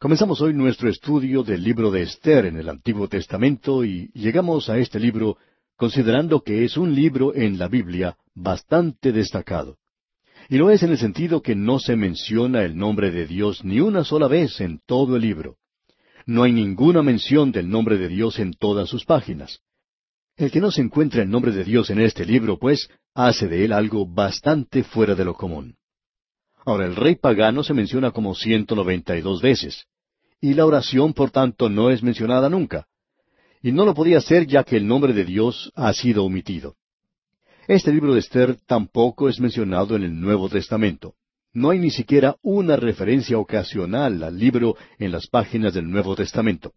Comenzamos hoy nuestro estudio del libro de Esther en el Antiguo Testamento y llegamos a este libro considerando que es un libro en la Biblia bastante destacado. Y lo es en el sentido que no se menciona el nombre de Dios ni una sola vez en todo el libro. No hay ninguna mención del nombre de Dios en todas sus páginas. El que no se encuentra el nombre de Dios en este libro, pues, hace de él algo bastante fuera de lo común. Ahora, el rey pagano se menciona como ciento noventa y dos veces, y la oración, por tanto, no es mencionada nunca. Y no lo podía ser ya que el nombre de Dios ha sido omitido. Este libro de Esther tampoco es mencionado en el Nuevo Testamento. No hay ni siquiera una referencia ocasional al libro en las páginas del Nuevo Testamento.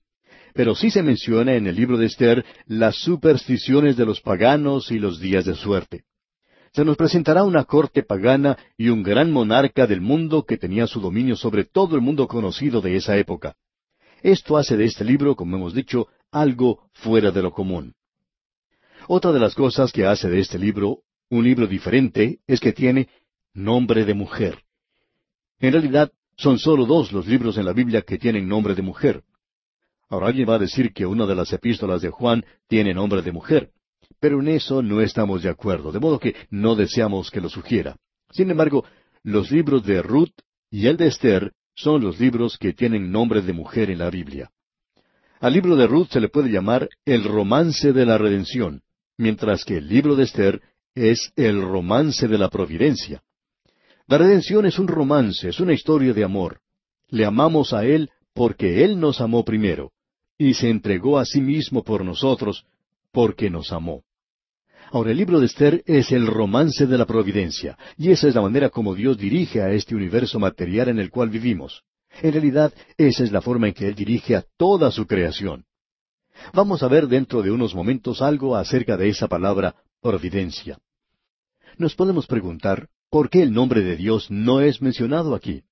Pero sí se menciona en el libro de Esther las supersticiones de los paganos y los días de suerte se nos presentará una corte pagana y un gran monarca del mundo que tenía su dominio sobre todo el mundo conocido de esa época. Esto hace de este libro, como hemos dicho, algo fuera de lo común. Otra de las cosas que hace de este libro un libro diferente es que tiene nombre de mujer. En realidad, son solo dos los libros en la Biblia que tienen nombre de mujer. Ahora alguien va a decir que una de las epístolas de Juan tiene nombre de mujer. Pero en eso no estamos de acuerdo, de modo que no deseamos que lo sugiera. Sin embargo, los libros de Ruth y el de Esther son los libros que tienen nombre de mujer en la Biblia. Al libro de Ruth se le puede llamar el romance de la redención, mientras que el libro de Esther es el romance de la providencia. La redención es un romance, es una historia de amor. Le amamos a Él porque Él nos amó primero, y se entregó a sí mismo por nosotros, porque nos amó. Ahora, el libro de Esther es el romance de la providencia, y esa es la manera como Dios dirige a este universo material en el cual vivimos. En realidad, esa es la forma en que Él dirige a toda su creación. Vamos a ver dentro de unos momentos algo acerca de esa palabra providencia. Nos podemos preguntar por qué el nombre de Dios no es mencionado aquí.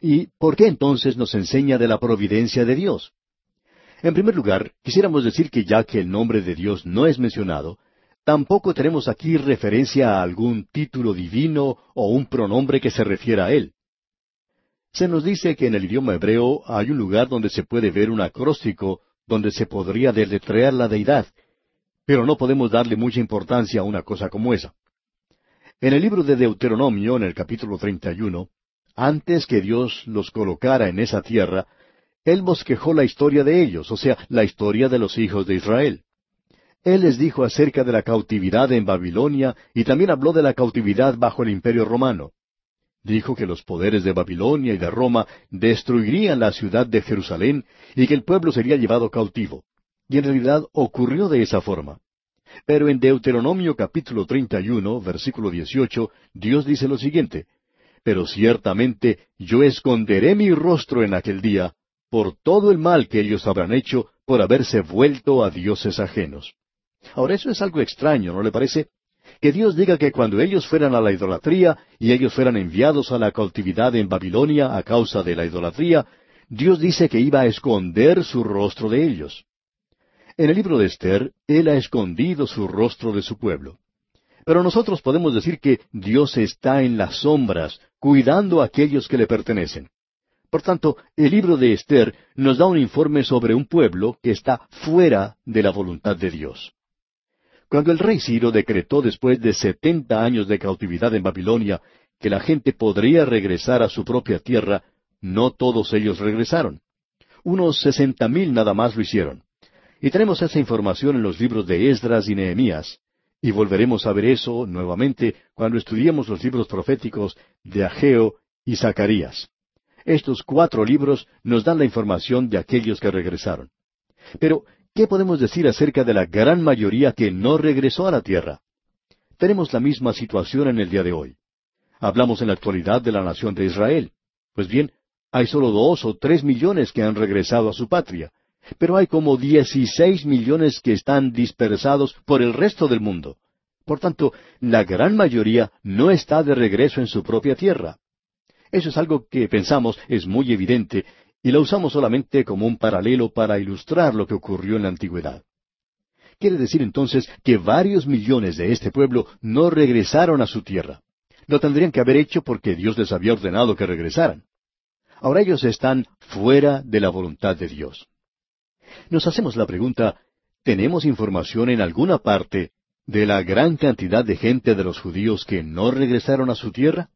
¿Y por qué entonces nos enseña de la providencia de Dios? En primer lugar, quisiéramos decir que ya que el nombre de Dios no es mencionado, Tampoco tenemos aquí referencia a algún título divino o un pronombre que se refiera a él. Se nos dice que en el idioma hebreo hay un lugar donde se puede ver un acróstico donde se podría deletrear la deidad, pero no podemos darle mucha importancia a una cosa como esa. En el libro de Deuteronomio, en el capítulo 31, antes que Dios los colocara en esa tierra, Él bosquejó la historia de ellos, o sea, la historia de los hijos de Israel. Él les dijo acerca de la cautividad en Babilonia y también habló de la cautividad bajo el imperio romano. Dijo que los poderes de Babilonia y de Roma destruirían la ciudad de Jerusalén y que el pueblo sería llevado cautivo. Y en realidad ocurrió de esa forma. Pero en Deuteronomio capítulo 31, versículo 18, Dios dice lo siguiente, Pero ciertamente yo esconderé mi rostro en aquel día por todo el mal que ellos habrán hecho por haberse vuelto a dioses ajenos. Ahora eso es algo extraño, ¿no le parece? Que Dios diga que cuando ellos fueran a la idolatría y ellos fueran enviados a la cautividad en Babilonia a causa de la idolatría, Dios dice que iba a esconder su rostro de ellos. En el libro de Esther, Él ha escondido su rostro de su pueblo. Pero nosotros podemos decir que Dios está en las sombras, cuidando a aquellos que le pertenecen. Por tanto, el libro de Esther nos da un informe sobre un pueblo que está fuera de la voluntad de Dios. Cuando el rey Ciro decretó después de setenta años de cautividad en Babilonia que la gente podría regresar a su propia tierra, no todos ellos regresaron. Unos sesenta mil nada más lo hicieron. Y tenemos esa información en los libros de Esdras y Nehemías, y volveremos a ver eso nuevamente cuando estudiemos los libros proféticos de Ageo y Zacarías. Estos cuatro libros nos dan la información de aquellos que regresaron. Pero ¿Qué podemos decir acerca de la gran mayoría que no regresó a la tierra? Tenemos la misma situación en el día de hoy. Hablamos en la actualidad de la nación de Israel. Pues bien, hay solo dos o tres millones que han regresado a su patria, pero hay como dieciséis millones que están dispersados por el resto del mundo. Por tanto, la gran mayoría no está de regreso en su propia tierra. Eso es algo que pensamos es muy evidente y la usamos solamente como un paralelo para ilustrar lo que ocurrió en la antigüedad. Quiere decir entonces que varios millones de este pueblo no regresaron a su tierra. Lo tendrían que haber hecho porque Dios les había ordenado que regresaran. Ahora ellos están fuera de la voluntad de Dios. Nos hacemos la pregunta, ¿tenemos información en alguna parte de la gran cantidad de gente de los judíos que no regresaron a su tierra?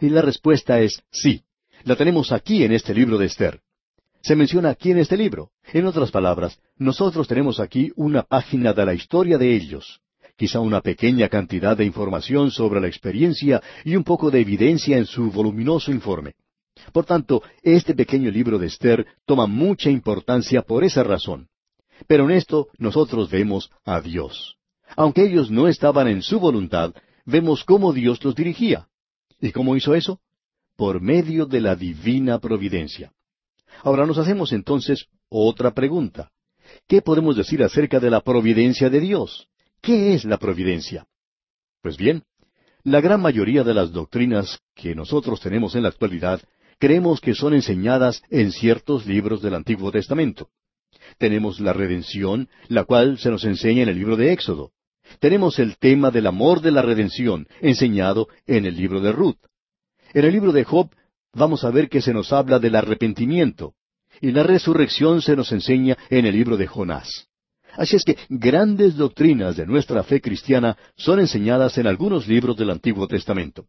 Y la respuesta es sí. La tenemos aquí en este libro de Esther. Se menciona aquí en este libro. En otras palabras, nosotros tenemos aquí una página de la historia de ellos, quizá una pequeña cantidad de información sobre la experiencia y un poco de evidencia en su voluminoso informe. Por tanto, este pequeño libro de Esther toma mucha importancia por esa razón. Pero en esto nosotros vemos a Dios. Aunque ellos no estaban en su voluntad, vemos cómo Dios los dirigía. ¿Y cómo hizo eso? Por medio de la divina providencia. Ahora nos hacemos entonces otra pregunta. ¿Qué podemos decir acerca de la providencia de Dios? ¿Qué es la providencia? Pues bien, la gran mayoría de las doctrinas que nosotros tenemos en la actualidad creemos que son enseñadas en ciertos libros del Antiguo Testamento. Tenemos la redención, la cual se nos enseña en el libro de Éxodo. Tenemos el tema del amor de la redención, enseñado en el libro de Ruth. En el libro de Job vamos a ver que se nos habla del arrepentimiento, y la resurrección se nos enseña en el libro de Jonás. Así es que grandes doctrinas de nuestra fe cristiana son enseñadas en algunos libros del Antiguo Testamento.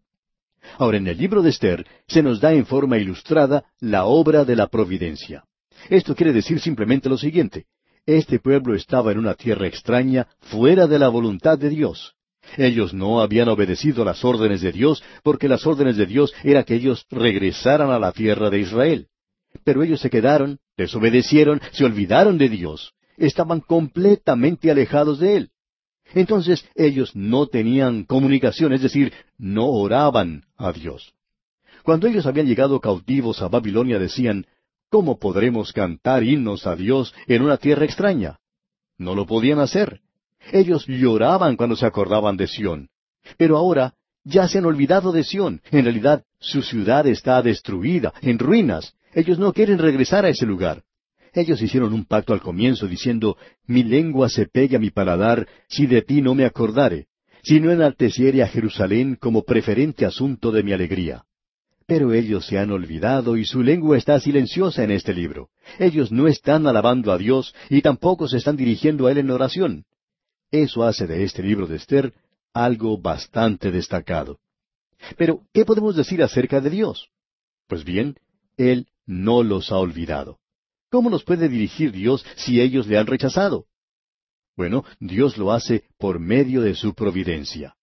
Ahora, en el libro de Esther se nos da en forma ilustrada la obra de la providencia. Esto quiere decir simplemente lo siguiente. Este pueblo estaba en una tierra extraña, fuera de la voluntad de Dios. Ellos no habían obedecido las órdenes de Dios, porque las órdenes de Dios era que ellos regresaran a la tierra de Israel. Pero ellos se quedaron, desobedecieron, se olvidaron de Dios, estaban completamente alejados de Él. Entonces ellos no tenían comunicación, es decir, no oraban a Dios. Cuando ellos habían llegado cautivos a Babilonia decían, ¿cómo podremos cantar himnos a Dios en una tierra extraña? No lo podían hacer. Ellos lloraban cuando se acordaban de Sión. Pero ahora ya se han olvidado de Sión. En realidad, su ciudad está destruida, en ruinas. Ellos no quieren regresar a ese lugar. Ellos hicieron un pacto al comienzo diciendo, Mi lengua se pegue a mi paladar si de ti no me acordare, si no enalteciere a Jerusalén como preferente asunto de mi alegría. Pero ellos se han olvidado y su lengua está silenciosa en este libro. Ellos no están alabando a Dios y tampoco se están dirigiendo a Él en oración. Eso hace de este libro de Esther algo bastante destacado. Pero, ¿qué podemos decir acerca de Dios? Pues bien, Él no los ha olvidado. ¿Cómo nos puede dirigir Dios si ellos le han rechazado? Bueno, Dios lo hace por medio de su providencia.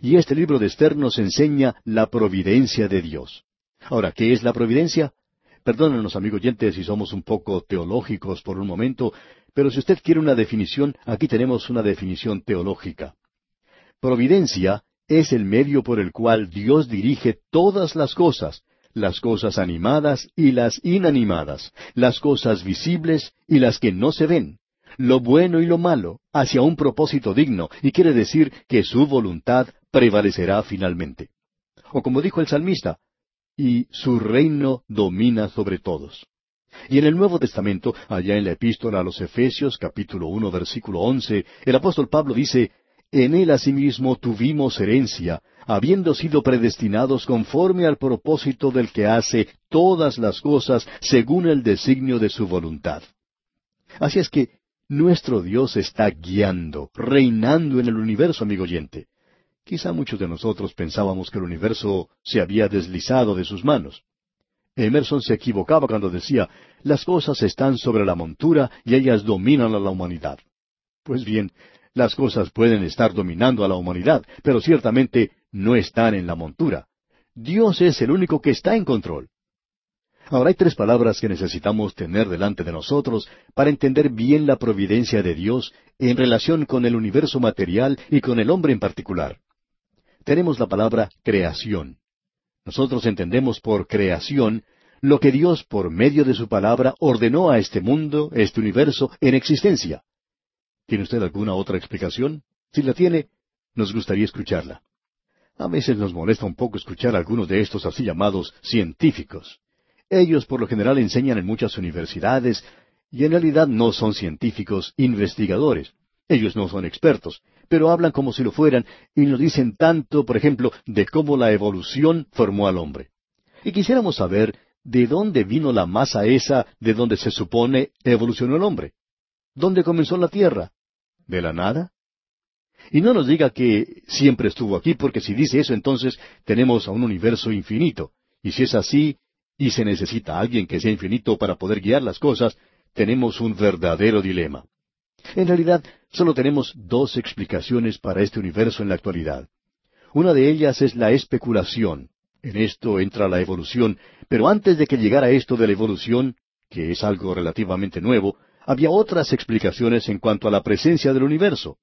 Y este libro de Esther nos enseña la providencia de Dios. Ahora, ¿qué es la providencia? Perdónenos, amigo oyente, si somos un poco teológicos por un momento, pero si usted quiere una definición, aquí tenemos una definición teológica. Providencia es el medio por el cual Dios dirige todas las cosas, las cosas animadas y las inanimadas, las cosas visibles y las que no se ven, lo bueno y lo malo, hacia un propósito digno, y quiere decir que su voluntad prevalecerá finalmente. O como dijo el salmista, y su reino domina sobre todos. Y en el Nuevo Testamento, allá en la epístola a los Efesios capítulo uno versículo once, el apóstol Pablo dice, En él asimismo tuvimos herencia, habiendo sido predestinados conforme al propósito del que hace todas las cosas según el designio de su voluntad. Así es que nuestro Dios está guiando, reinando en el universo, amigo oyente. Quizá muchos de nosotros pensábamos que el universo se había deslizado de sus manos. Emerson se equivocaba cuando decía, las cosas están sobre la montura y ellas dominan a la humanidad. Pues bien, las cosas pueden estar dominando a la humanidad, pero ciertamente no están en la montura. Dios es el único que está en control. Ahora hay tres palabras que necesitamos tener delante de nosotros para entender bien la providencia de Dios en relación con el universo material y con el hombre en particular. Tenemos la palabra creación. Nosotros entendemos por creación lo que Dios por medio de su palabra ordenó a este mundo, este universo, en existencia. ¿Tiene usted alguna otra explicación? Si la tiene, nos gustaría escucharla. A veces nos molesta un poco escuchar a algunos de estos así llamados científicos. Ellos por lo general enseñan en muchas universidades y en realidad no son científicos investigadores. Ellos no son expertos, pero hablan como si lo fueran y nos dicen tanto, por ejemplo, de cómo la evolución formó al hombre. Y quisiéramos saber ¿de dónde vino la masa esa de donde se supone evolucionó el hombre? ¿Dónde comenzó la Tierra? ¿De la nada? Y no nos diga que siempre estuvo aquí, porque si dice eso, entonces tenemos a un universo infinito. Y si es así, y se necesita alguien que sea infinito para poder guiar las cosas, tenemos un verdadero dilema. En realidad, solo tenemos dos explicaciones para este universo en la actualidad. Una de ellas es la especulación. En esto entra la evolución, pero antes de que llegara esto de la evolución, que es algo relativamente nuevo, había otras explicaciones en cuanto a la presencia del universo.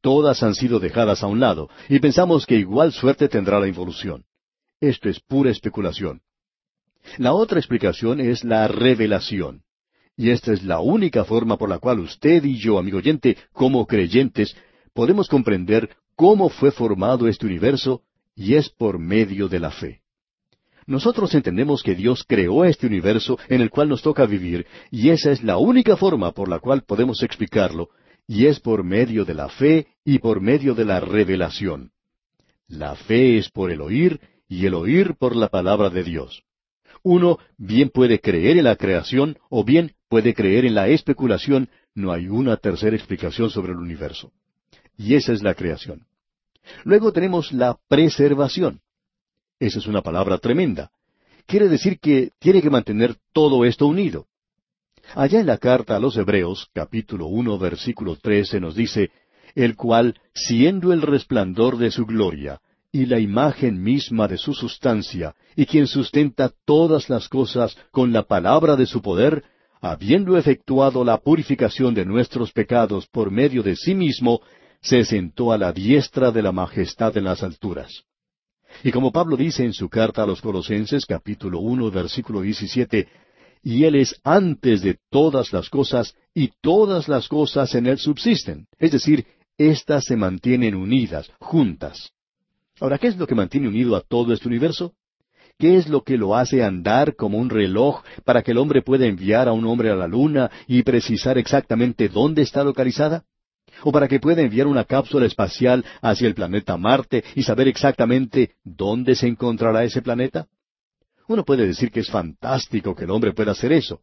Todas han sido dejadas a un lado, y pensamos que igual suerte tendrá la evolución. Esto es pura especulación. La otra explicación es la revelación. Y esta es la única forma por la cual usted y yo, amigo oyente, como creyentes, podemos comprender cómo fue formado este universo, y es por medio de la fe. Nosotros entendemos que Dios creó este universo en el cual nos toca vivir, y esa es la única forma por la cual podemos explicarlo, y es por medio de la fe y por medio de la revelación. La fe es por el oír y el oír por la palabra de Dios. Uno bien puede creer en la creación o bien puede creer en la especulación, no hay una tercera explicación sobre el universo. Y esa es la creación. Luego tenemos la preservación. Esa es una palabra tremenda. Quiere decir que tiene que mantener todo esto unido. Allá en la carta a los Hebreos, capítulo uno, versículo trece, nos dice, el cual, siendo el resplandor de su gloria, y la imagen misma de su sustancia, y quien sustenta todas las cosas con la palabra de su poder, habiendo efectuado la purificación de nuestros pecados por medio de sí mismo, se sentó a la diestra de la majestad en las alturas. Y como Pablo dice en su carta a los Colosenses capítulo uno versículo diecisiete, y Él es antes de todas las cosas, y todas las cosas en Él subsisten. Es decir, éstas se mantienen unidas, juntas. Ahora, ¿qué es lo que mantiene unido a todo este universo? ¿Qué es lo que lo hace andar como un reloj para que el hombre pueda enviar a un hombre a la luna y precisar exactamente dónde está localizada? ¿O para que pueda enviar una cápsula espacial hacia el planeta Marte y saber exactamente dónde se encontrará ese planeta? Uno puede decir que es fantástico que el hombre pueda hacer eso.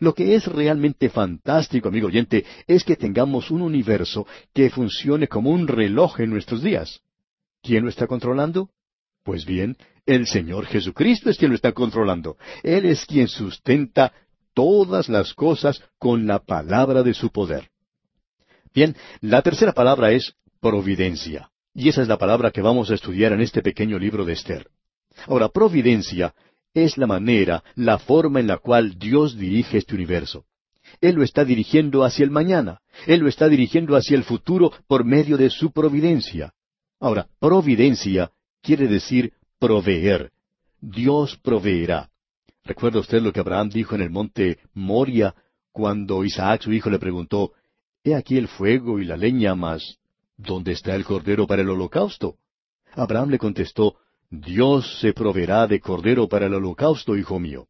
Lo que es realmente fantástico, amigo oyente, es que tengamos un universo que funcione como un reloj en nuestros días. ¿Quién lo está controlando? Pues bien, el Señor Jesucristo es quien lo está controlando. Él es quien sustenta todas las cosas con la palabra de su poder. Bien, la tercera palabra es providencia. Y esa es la palabra que vamos a estudiar en este pequeño libro de Esther. Ahora, providencia es la manera, la forma en la cual Dios dirige este universo. Él lo está dirigiendo hacia el mañana. Él lo está dirigiendo hacia el futuro por medio de su providencia. Ahora, providencia quiere decir proveer. Dios proveerá. ¿Recuerda usted lo que Abraham dijo en el monte Moria cuando Isaac su hijo le preguntó, He aquí el fuego y la leña, mas ¿dónde está el cordero para el holocausto? Abraham le contestó, Dios se proveerá de cordero para el holocausto, hijo mío.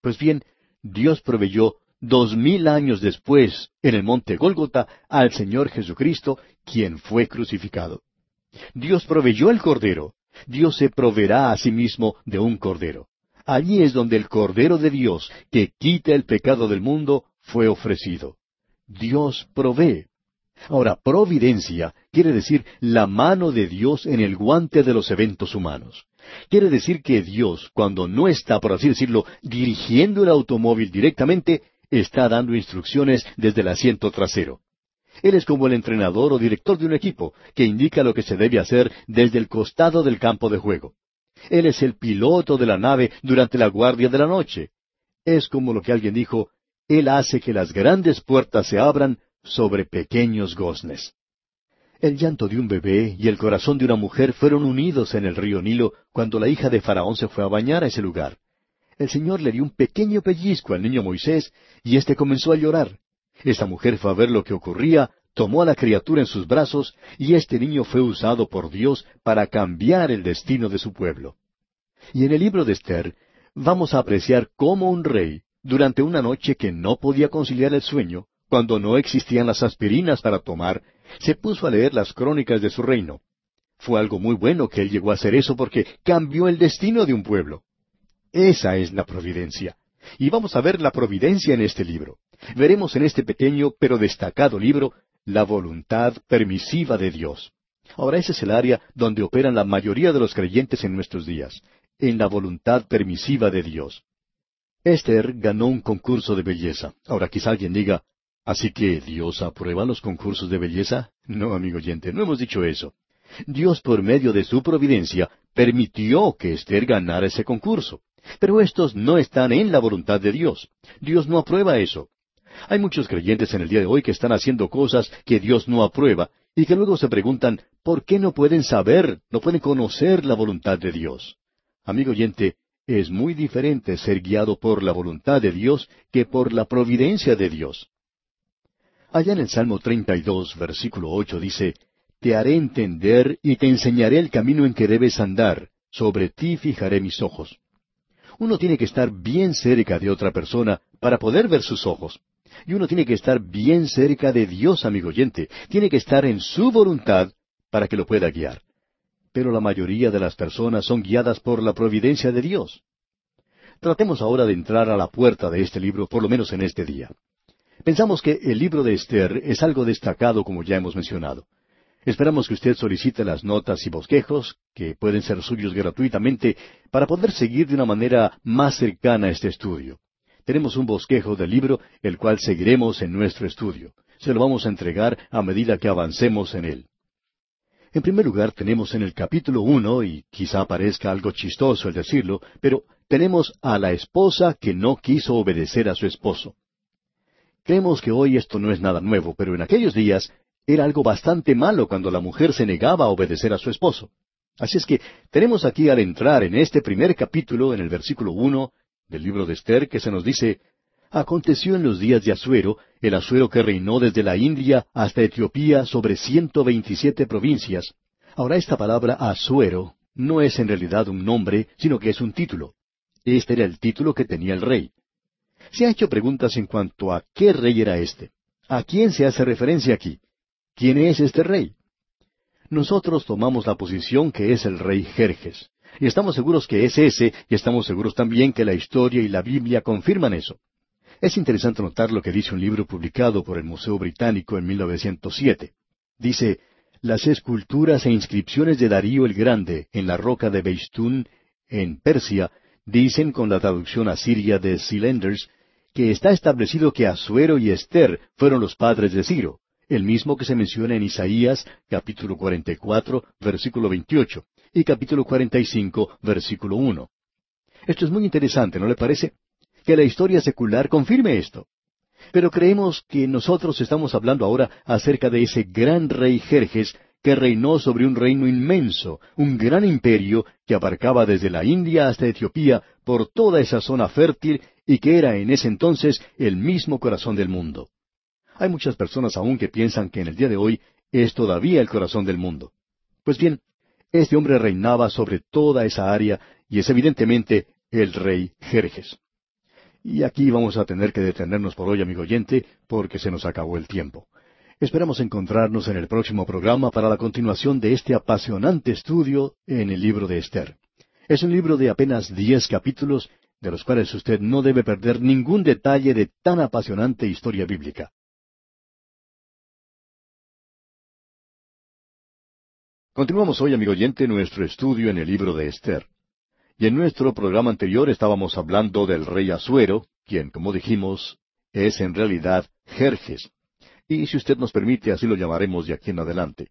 Pues bien, Dios proveyó dos mil años después, en el monte Gólgota, al Señor Jesucristo, quien fue crucificado. Dios proveyó el cordero. Dios se proveerá a sí mismo de un cordero. Allí es donde el cordero de Dios, que quita el pecado del mundo, fue ofrecido. Dios provee. Ahora, providencia quiere decir la mano de Dios en el guante de los eventos humanos. Quiere decir que Dios, cuando no está, por así decirlo, dirigiendo el automóvil directamente, está dando instrucciones desde el asiento trasero. Él es como el entrenador o director de un equipo, que indica lo que se debe hacer desde el costado del campo de juego. Él es el piloto de la nave durante la guardia de la noche. Es como lo que alguien dijo, Él hace que las grandes puertas se abran sobre pequeños goznes. El llanto de un bebé y el corazón de una mujer fueron unidos en el río Nilo cuando la hija de Faraón se fue a bañar a ese lugar. El Señor le dio un pequeño pellizco al niño Moisés y éste comenzó a llorar. Esta mujer fue a ver lo que ocurría, tomó a la criatura en sus brazos y este niño fue usado por Dios para cambiar el destino de su pueblo. Y en el libro de Esther vamos a apreciar cómo un rey, durante una noche que no podía conciliar el sueño, cuando no existían las aspirinas para tomar, se puso a leer las crónicas de su reino. Fue algo muy bueno que él llegó a hacer eso porque cambió el destino de un pueblo. Esa es la providencia. Y vamos a ver la providencia en este libro. Veremos en este pequeño pero destacado libro la voluntad permisiva de Dios. Ahora ese es el área donde operan la mayoría de los creyentes en nuestros días, en la voluntad permisiva de Dios. Esther ganó un concurso de belleza. Ahora quizá alguien diga, ¿así que Dios aprueba los concursos de belleza? No, amigo oyente, no hemos dicho eso. Dios por medio de su providencia permitió que Esther ganara ese concurso. Pero estos no están en la voluntad de Dios. Dios no aprueba eso. Hay muchos creyentes en el día de hoy que están haciendo cosas que Dios no aprueba y que luego se preguntan, ¿por qué no pueden saber, no pueden conocer la voluntad de Dios? Amigo oyente, es muy diferente ser guiado por la voluntad de Dios que por la providencia de Dios. Allá en el Salmo 32, versículo 8 dice, Te haré entender y te enseñaré el camino en que debes andar, sobre ti fijaré mis ojos. Uno tiene que estar bien cerca de otra persona para poder ver sus ojos. Y uno tiene que estar bien cerca de Dios, amigo oyente. Tiene que estar en su voluntad para que lo pueda guiar. Pero la mayoría de las personas son guiadas por la providencia de Dios. Tratemos ahora de entrar a la puerta de este libro, por lo menos en este día. Pensamos que el libro de Esther es algo destacado, como ya hemos mencionado. Esperamos que usted solicite las notas y bosquejos, que pueden ser suyos gratuitamente, para poder seguir de una manera más cercana este estudio tenemos un bosquejo del libro, el cual seguiremos en nuestro estudio. Se lo vamos a entregar a medida que avancemos en él. En primer lugar, tenemos en el capítulo uno, y quizá parezca algo chistoso el decirlo, pero tenemos a la esposa que no quiso obedecer a su esposo. Creemos que hoy esto no es nada nuevo, pero en aquellos días era algo bastante malo cuando la mujer se negaba a obedecer a su esposo. Así es que tenemos aquí al entrar en este primer capítulo, en el versículo uno, del libro de Esther que se nos dice, Aconteció en los días de Asuero, el Asuero que reinó desde la India hasta Etiopía sobre ciento veintisiete provincias. Ahora esta palabra Asuero no es en realidad un nombre, sino que es un título. Este era el título que tenía el rey. Se ha hecho preguntas en cuanto a qué rey era este. ¿A quién se hace referencia aquí? ¿Quién es este rey? Nosotros tomamos la posición que es el rey Jerjes. Y estamos seguros que es ese, y estamos seguros también que la historia y la Biblia confirman eso. Es interesante notar lo que dice un libro publicado por el Museo Británico en 1907. Dice, las esculturas e inscripciones de Darío el Grande en la roca de Beistún, en Persia, dicen con la traducción asiria de Cylinders, que está establecido que Asuero y Esther fueron los padres de Ciro, el mismo que se menciona en Isaías capítulo 44, versículo 28 y capítulo 45, versículo 1. Esto es muy interesante, ¿no le parece? Que la historia secular confirme esto. Pero creemos que nosotros estamos hablando ahora acerca de ese gran rey Jerjes que reinó sobre un reino inmenso, un gran imperio que abarcaba desde la India hasta Etiopía por toda esa zona fértil y que era en ese entonces el mismo corazón del mundo. Hay muchas personas aún que piensan que en el día de hoy es todavía el corazón del mundo. Pues bien, este hombre reinaba sobre toda esa área y es evidentemente el rey Jerjes. Y aquí vamos a tener que detenernos por hoy, amigo oyente, porque se nos acabó el tiempo. Esperamos encontrarnos en el próximo programa para la continuación de este apasionante estudio en el libro de Esther. Es un libro de apenas diez capítulos, de los cuales usted no debe perder ningún detalle de tan apasionante historia bíblica. Continuamos hoy, amigo oyente, nuestro estudio en el libro de Esther. Y en nuestro programa anterior estábamos hablando del rey Asuero, quien, como dijimos, es en realidad Jerjes. Y si usted nos permite, así lo llamaremos de aquí en adelante.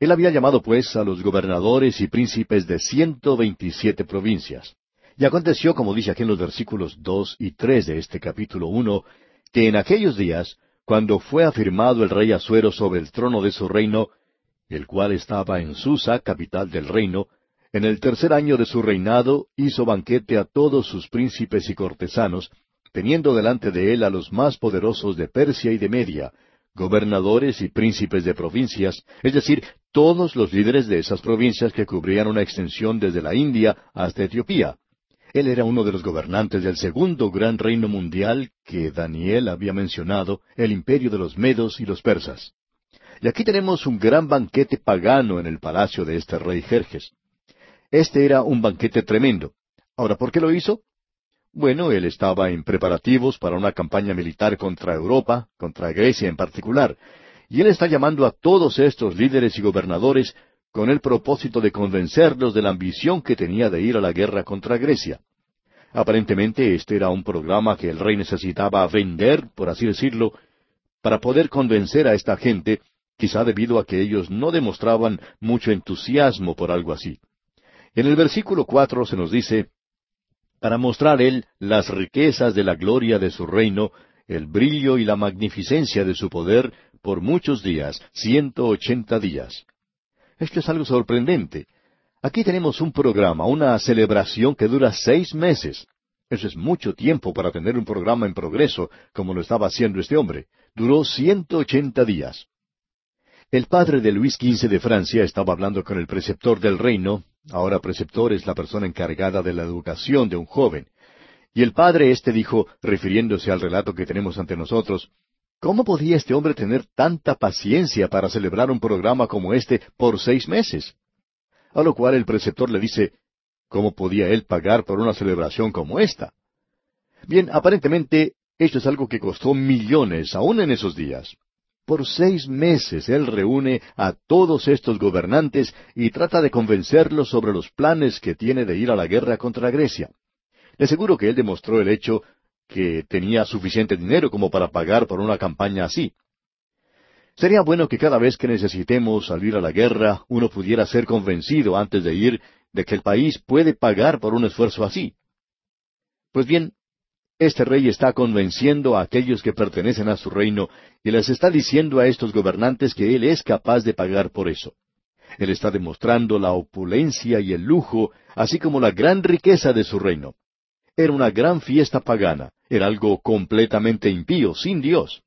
Él había llamado, pues, a los gobernadores y príncipes de ciento veintisiete provincias. Y aconteció, como dice aquí en los versículos dos y tres de este capítulo uno, que en aquellos días, cuando fue afirmado el rey Asuero sobre el trono de su reino, el cual estaba en Susa, capital del reino, en el tercer año de su reinado hizo banquete a todos sus príncipes y cortesanos, teniendo delante de él a los más poderosos de Persia y de Media, gobernadores y príncipes de provincias, es decir, todos los líderes de esas provincias que cubrían una extensión desde la India hasta Etiopía. Él era uno de los gobernantes del segundo gran reino mundial que Daniel había mencionado, el imperio de los medos y los persas. Y aquí tenemos un gran banquete pagano en el palacio de este rey Jerjes. Este era un banquete tremendo. Ahora, ¿por qué lo hizo? Bueno, él estaba en preparativos para una campaña militar contra Europa, contra Grecia en particular, y él está llamando a todos estos líderes y gobernadores con el propósito de convencerlos de la ambición que tenía de ir a la guerra contra Grecia. Aparentemente este era un programa que el rey necesitaba vender, por así decirlo, para poder convencer a esta gente, quizá debido a que ellos no demostraban mucho entusiasmo por algo así. En el versículo cuatro se nos dice, para mostrar él las riquezas de la gloria de su reino, el brillo y la magnificencia de su poder, por muchos días, ciento ochenta días. Esto es algo sorprendente. Aquí tenemos un programa, una celebración que dura seis meses. Eso es mucho tiempo para tener un programa en progreso, como lo estaba haciendo este hombre. Duró ciento ochenta días. El padre de Luis XV de Francia estaba hablando con el preceptor del reino, ahora preceptor es la persona encargada de la educación de un joven. Y el padre éste dijo, refiriéndose al relato que tenemos ante nosotros, ¿Cómo podía este hombre tener tanta paciencia para celebrar un programa como este por seis meses? A lo cual el preceptor le dice, ¿cómo podía él pagar por una celebración como esta? Bien, aparentemente esto es algo que costó millones aún en esos días. Por seis meses él reúne a todos estos gobernantes y trata de convencerlos sobre los planes que tiene de ir a la guerra contra Grecia. Le aseguro que él demostró el hecho que tenía suficiente dinero como para pagar por una campaña así. Sería bueno que cada vez que necesitemos salir a la guerra, uno pudiera ser convencido antes de ir de que el país puede pagar por un esfuerzo así. Pues bien, este rey está convenciendo a aquellos que pertenecen a su reino y les está diciendo a estos gobernantes que él es capaz de pagar por eso. Él está demostrando la opulencia y el lujo, así como la gran riqueza de su reino. Era una gran fiesta pagana, era algo completamente impío, sin Dios.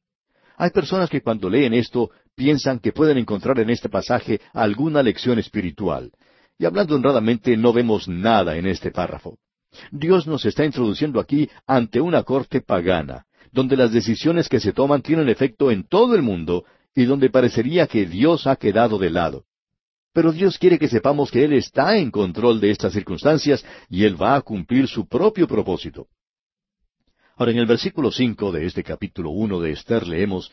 Hay personas que cuando leen esto piensan que pueden encontrar en este pasaje alguna lección espiritual. Y hablando honradamente, no vemos nada en este párrafo. Dios nos está introduciendo aquí ante una corte pagana, donde las decisiones que se toman tienen efecto en todo el mundo y donde parecería que Dios ha quedado de lado. Pero Dios quiere que sepamos que Él está en control de estas circunstancias y Él va a cumplir su propio propósito. Ahora, en el versículo cinco de este capítulo uno de Esther leemos,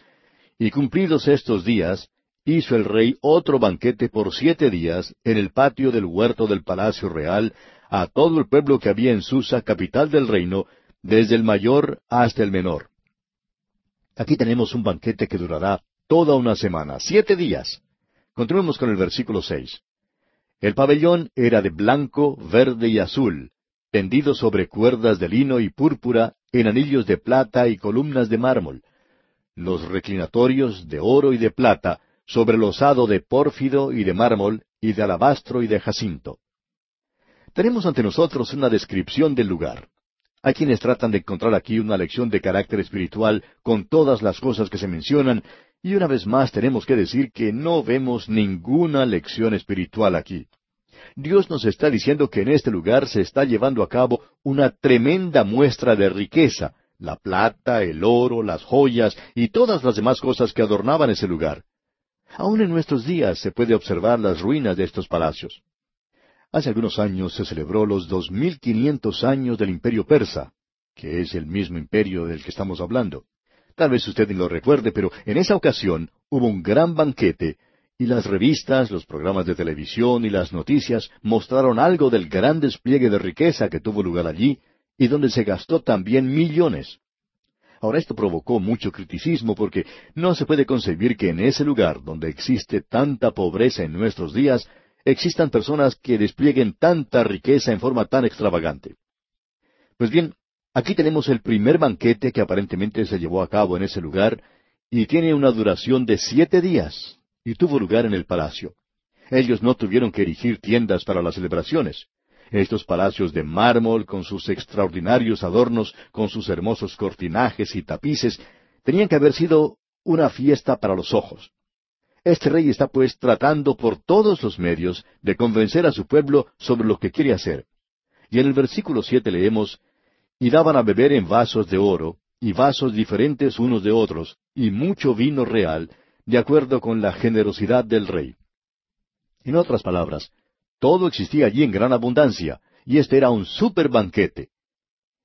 Y cumplidos estos días, hizo el rey otro banquete por siete días en el patio del huerto del palacio real a todo el pueblo que había en Susa, capital del reino, desde el mayor hasta el menor. Aquí tenemos un banquete que durará toda una semana, siete días. Continuemos con el versículo seis. El pabellón era de blanco, verde y azul, tendido sobre cuerdas de lino y púrpura, en anillos de plata y columnas de mármol, los reclinatorios de oro y de plata, sobre el osado de pórfido y de mármol, y de alabastro y de jacinto. Tenemos ante nosotros una descripción del lugar. Hay quienes tratan de encontrar aquí una lección de carácter espiritual con todas las cosas que se mencionan, y una vez más tenemos que decir que no vemos ninguna lección espiritual aquí. Dios nos está diciendo que en este lugar se está llevando a cabo una tremenda muestra de riqueza, la plata, el oro, las joyas y todas las demás cosas que adornaban ese lugar. Aún en nuestros días se puede observar las ruinas de estos palacios. Hace algunos años se celebró los dos mil quinientos años del imperio persa, que es el mismo imperio del que estamos hablando. Tal vez usted ni lo recuerde, pero en esa ocasión hubo un gran banquete y las revistas, los programas de televisión y las noticias mostraron algo del gran despliegue de riqueza que tuvo lugar allí y donde se gastó también millones. Ahora esto provocó mucho criticismo porque no se puede concebir que en ese lugar donde existe tanta pobreza en nuestros días, existan personas que desplieguen tanta riqueza en forma tan extravagante. Pues bien, aquí tenemos el primer banquete que aparentemente se llevó a cabo en ese lugar y tiene una duración de siete días, y tuvo lugar en el palacio. Ellos no tuvieron que erigir tiendas para las celebraciones. Estos palacios de mármol, con sus extraordinarios adornos, con sus hermosos cortinajes y tapices, tenían que haber sido una fiesta para los ojos. Este rey está pues tratando por todos los medios de convencer a su pueblo sobre lo que quiere hacer. Y en el versículo siete leemos, Y daban a beber en vasos de oro, y vasos diferentes unos de otros, y mucho vino real, de acuerdo con la generosidad del rey. En otras palabras, todo existía allí en gran abundancia, y este era un super banquete.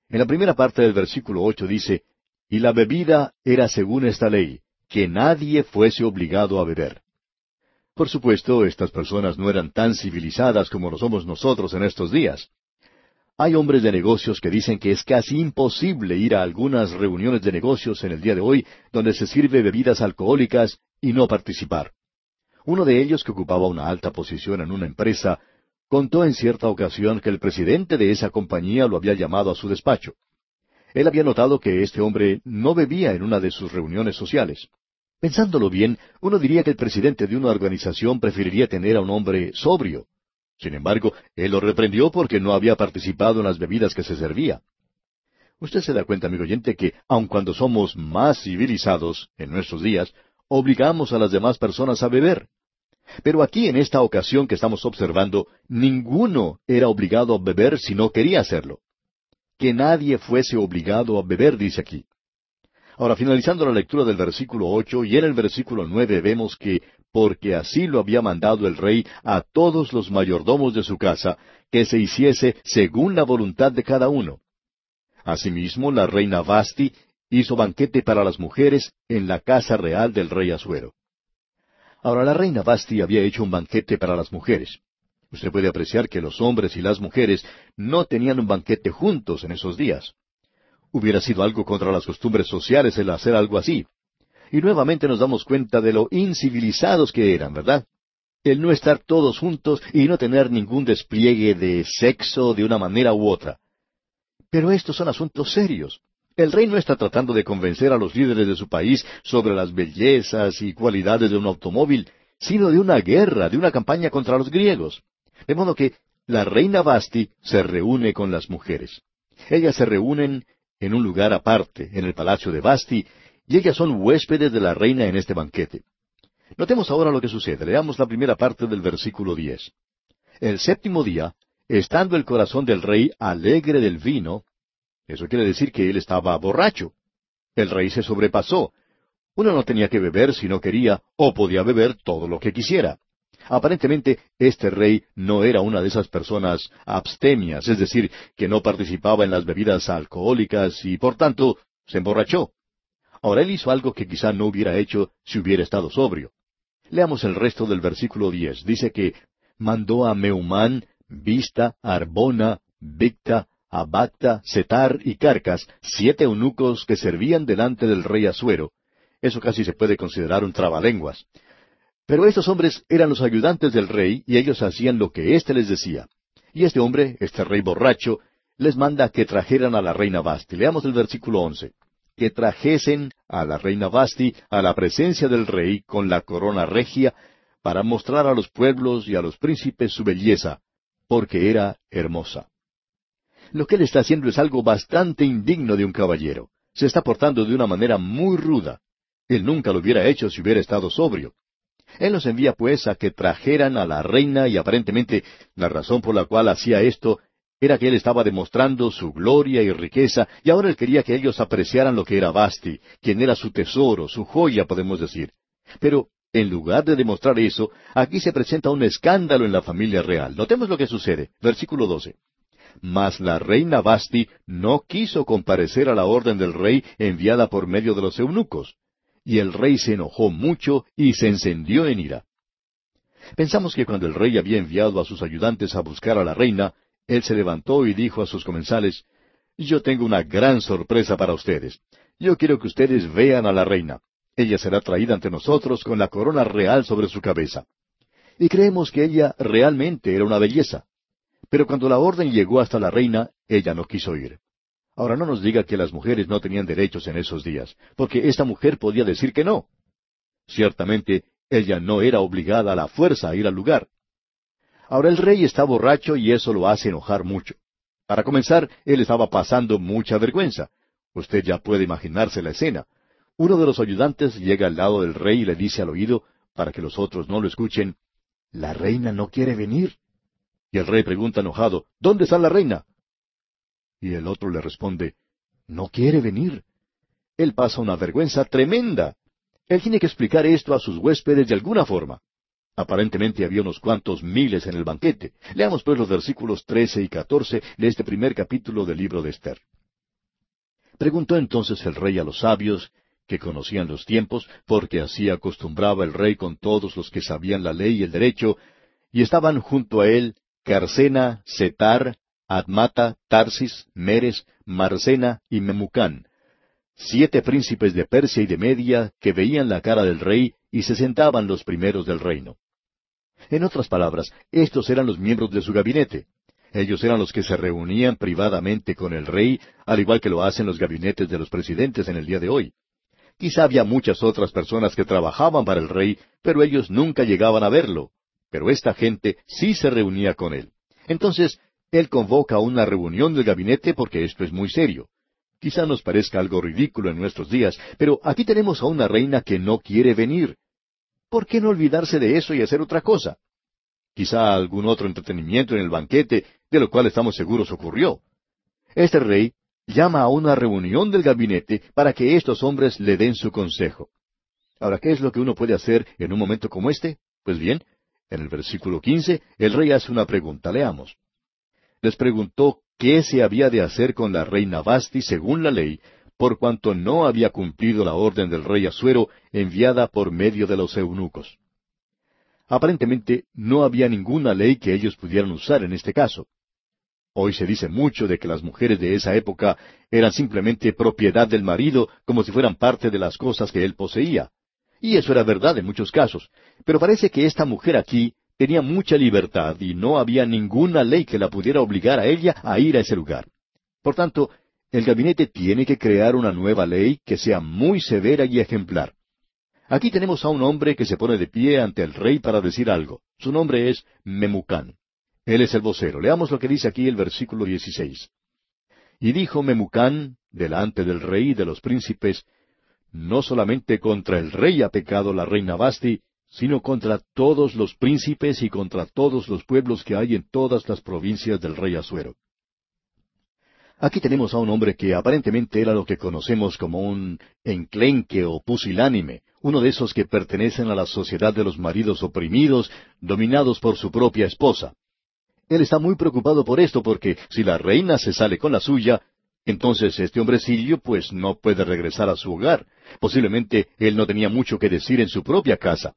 En la primera parte del versículo ocho dice, Y la bebida era según esta ley, que nadie fuese obligado a beber. Por supuesto, estas personas no eran tan civilizadas como lo somos nosotros en estos días. Hay hombres de negocios que dicen que es casi imposible ir a algunas reuniones de negocios en el día de hoy donde se sirve bebidas alcohólicas y no participar. Uno de ellos, que ocupaba una alta posición en una empresa, contó en cierta ocasión que el presidente de esa compañía lo había llamado a su despacho. Él había notado que este hombre no bebía en una de sus reuniones sociales. Pensándolo bien, uno diría que el presidente de una organización preferiría tener a un hombre sobrio. Sin embargo, él lo reprendió porque no había participado en las bebidas que se servía. Usted se da cuenta, amigo oyente, que aun cuando somos más civilizados en nuestros días, obligamos a las demás personas a beber. Pero aquí en esta ocasión que estamos observando, ninguno era obligado a beber si no quería hacerlo. Que nadie fuese obligado a beber, dice aquí. Ahora, finalizando la lectura del versículo ocho y en el versículo nueve vemos que porque así lo había mandado el rey a todos los mayordomos de su casa, que se hiciese según la voluntad de cada uno. Asimismo, la reina Basti hizo banquete para las mujeres en la casa real del rey Asuero. Ahora, la reina Basti había hecho un banquete para las mujeres. Usted puede apreciar que los hombres y las mujeres no tenían un banquete juntos en esos días. Hubiera sido algo contra las costumbres sociales el hacer algo así. Y nuevamente nos damos cuenta de lo incivilizados que eran, ¿verdad? El no estar todos juntos y no tener ningún despliegue de sexo de una manera u otra. Pero estos son asuntos serios. El rey no está tratando de convencer a los líderes de su país sobre las bellezas y cualidades de un automóvil, sino de una guerra, de una campaña contra los griegos. De modo que la reina Basti se reúne con las mujeres. Ellas se reúnen en un lugar aparte, en el palacio de Basti, y ellas son huéspedes de la reina en este banquete. Notemos ahora lo que sucede. Leamos la primera parte del versículo diez. El séptimo día, estando el corazón del rey alegre del vino, eso quiere decir que él estaba borracho. El rey se sobrepasó. Uno no tenía que beber si no quería, o podía beber todo lo que quisiera. Aparentemente, este rey no era una de esas personas abstemias, es decir, que no participaba en las bebidas alcohólicas y, por tanto, se emborrachó. Ahora él hizo algo que quizá no hubiera hecho si hubiera estado sobrio. Leamos el resto del versículo diez. Dice que mandó a Meumán, Vista, Arbona, Victa, Abacta, Setar y Carcas, siete eunucos que servían delante del rey Asuero. Eso casi se puede considerar un trabalenguas. Pero estos hombres eran los ayudantes del rey y ellos hacían lo que éste les decía. Y este hombre, este rey borracho, les manda que trajeran a la reina Basti. Leamos el versículo once que trajesen a la reina Basti a la presencia del rey con la corona regia, para mostrar a los pueblos y a los príncipes su belleza, porque era hermosa. Lo que él está haciendo es algo bastante indigno de un caballero. Se está portando de una manera muy ruda. Él nunca lo hubiera hecho si hubiera estado sobrio. Él los envía pues a que trajeran a la reina y aparentemente la razón por la cual hacía esto era que él estaba demostrando su gloria y riqueza, y ahora él quería que ellos apreciaran lo que era Basti, quien era su tesoro, su joya, podemos decir. Pero, en lugar de demostrar eso, aquí se presenta un escándalo en la familia real. Notemos lo que sucede. Versículo 12. Mas la reina Basti no quiso comparecer a la orden del rey enviada por medio de los eunucos. Y el rey se enojó mucho y se encendió en ira. Pensamos que cuando el rey había enviado a sus ayudantes a buscar a la reina, él se levantó y dijo a sus comensales, Yo tengo una gran sorpresa para ustedes. Yo quiero que ustedes vean a la reina. Ella será traída ante nosotros con la corona real sobre su cabeza. Y creemos que ella realmente era una belleza. Pero cuando la orden llegó hasta la reina, ella no quiso ir. Ahora no nos diga que las mujeres no tenían derechos en esos días, porque esta mujer podía decir que no. Ciertamente, ella no era obligada a la fuerza a ir al lugar. Ahora el rey está borracho y eso lo hace enojar mucho. Para comenzar, él estaba pasando mucha vergüenza. Usted ya puede imaginarse la escena. Uno de los ayudantes llega al lado del rey y le dice al oído, para que los otros no lo escuchen, La reina no quiere venir. Y el rey pregunta enojado, ¿Dónde está la reina? Y el otro le responde, No quiere venir. Él pasa una vergüenza tremenda. Él tiene que explicar esto a sus huéspedes de alguna forma. Aparentemente había unos cuantos miles en el banquete. Leamos pues los versículos trece y catorce de este primer capítulo del libro de Esther. Preguntó entonces el rey a los sabios, que conocían los tiempos, porque así acostumbraba el rey con todos los que sabían la ley y el derecho, y estaban junto a él Carcena, Setar, Admata, Tarsis, Meres, Marcena y Memucán, siete príncipes de Persia y de Media que veían la cara del rey y se sentaban los primeros del reino. En otras palabras, estos eran los miembros de su gabinete. Ellos eran los que se reunían privadamente con el rey, al igual que lo hacen los gabinetes de los presidentes en el día de hoy. Quizá había muchas otras personas que trabajaban para el rey, pero ellos nunca llegaban a verlo. Pero esta gente sí se reunía con él. Entonces, él convoca una reunión del gabinete porque esto es muy serio. Quizá nos parezca algo ridículo en nuestros días, pero aquí tenemos a una reina que no quiere venir. ¿Por qué no olvidarse de eso y hacer otra cosa? Quizá algún otro entretenimiento en el banquete, de lo cual estamos seguros ocurrió. Este rey llama a una reunión del gabinete para que estos hombres le den su consejo. Ahora, ¿qué es lo que uno puede hacer en un momento como este? Pues bien, en el versículo quince, el rey hace una pregunta. Leamos. Les preguntó qué se había de hacer con la reina Basti según la ley, por cuanto no había cumplido la orden del rey Asuero enviada por medio de los eunucos. Aparentemente no había ninguna ley que ellos pudieran usar en este caso. Hoy se dice mucho de que las mujeres de esa época eran simplemente propiedad del marido como si fueran parte de las cosas que él poseía. Y eso era verdad en muchos casos. Pero parece que esta mujer aquí tenía mucha libertad y no había ninguna ley que la pudiera obligar a ella a ir a ese lugar. Por tanto, el gabinete tiene que crear una nueva ley que sea muy severa y ejemplar. Aquí tenemos a un hombre que se pone de pie ante el rey para decir algo. Su nombre es Memucán. Él es el vocero. Leamos lo que dice aquí el versículo 16. Y dijo Memucán, delante del rey y de los príncipes, No solamente contra el rey ha pecado la reina Basti, sino contra todos los príncipes y contra todos los pueblos que hay en todas las provincias del rey Asuero. Aquí tenemos a un hombre que aparentemente era lo que conocemos como un enclenque o pusilánime, uno de esos que pertenecen a la sociedad de los maridos oprimidos, dominados por su propia esposa. Él está muy preocupado por esto porque si la reina se sale con la suya, entonces este hombrecillo pues no puede regresar a su hogar. Posiblemente él no tenía mucho que decir en su propia casa.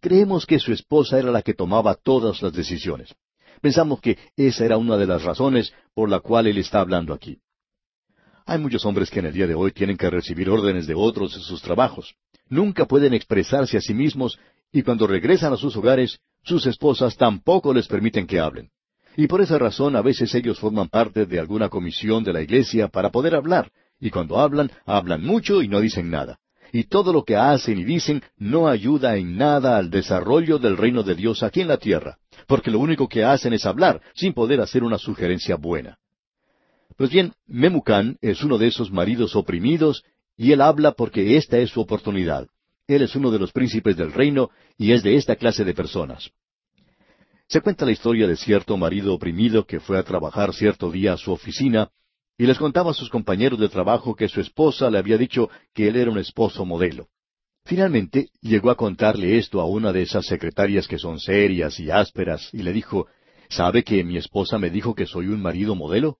Creemos que su esposa era la que tomaba todas las decisiones. Pensamos que esa era una de las razones por la cual él está hablando aquí. Hay muchos hombres que en el día de hoy tienen que recibir órdenes de otros en sus trabajos. Nunca pueden expresarse a sí mismos y cuando regresan a sus hogares, sus esposas tampoco les permiten que hablen. Y por esa razón a veces ellos forman parte de alguna comisión de la iglesia para poder hablar, y cuando hablan, hablan mucho y no dicen nada. Y todo lo que hacen y dicen no ayuda en nada al desarrollo del reino de Dios aquí en la tierra, porque lo único que hacen es hablar, sin poder hacer una sugerencia buena. Pues bien, Memucán es uno de esos maridos oprimidos, y él habla porque esta es su oportunidad. Él es uno de los príncipes del reino, y es de esta clase de personas. Se cuenta la historia de cierto marido oprimido que fue a trabajar cierto día a su oficina y les contaba a sus compañeros de trabajo que su esposa le había dicho que él era un esposo modelo. Finalmente llegó a contarle esto a una de esas secretarias que son serias y ásperas y le dijo, ¿sabe que mi esposa me dijo que soy un marido modelo?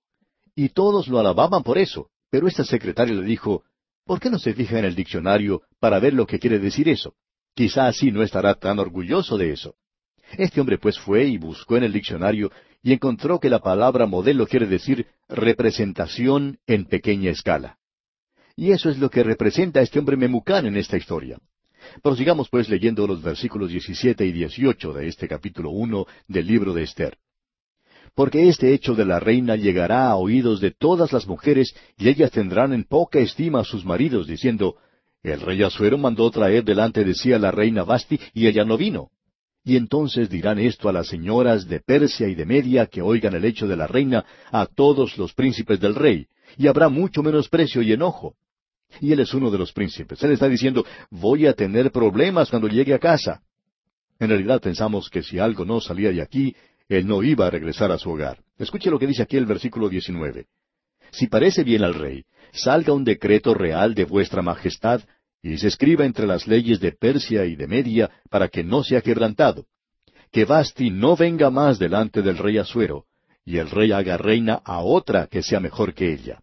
Y todos lo alababan por eso, pero esta secretaria le dijo, ¿por qué no se fija en el diccionario para ver lo que quiere decir eso? Quizá así no estará tan orgulloso de eso. Este hombre pues fue y buscó en el diccionario y encontró que la palabra modelo quiere decir representación en pequeña escala. Y eso es lo que representa este hombre Memucán en esta historia. Prosigamos pues leyendo los versículos 17 y 18 de este capítulo 1 del libro de Esther. Porque este hecho de la reina llegará a oídos de todas las mujeres, y ellas tendrán en poca estima a sus maridos, diciendo, El rey Asuero mandó traer delante de sí a la reina Basti, y ella no vino. Y entonces dirán esto a las señoras de Persia y de Media que oigan el hecho de la reina, a todos los príncipes del rey, y habrá mucho menosprecio y enojo. Y él es uno de los príncipes. Él está diciendo, voy a tener problemas cuando llegue a casa. En realidad pensamos que si algo no salía de aquí, él no iba a regresar a su hogar. Escuche lo que dice aquí el versículo 19. Si parece bien al rey, salga un decreto real de vuestra majestad y se escriba entre las leyes de Persia y de Media para que no sea quebrantado. Que Basti no venga más delante del rey Asuero, y el rey haga reina a otra que sea mejor que ella.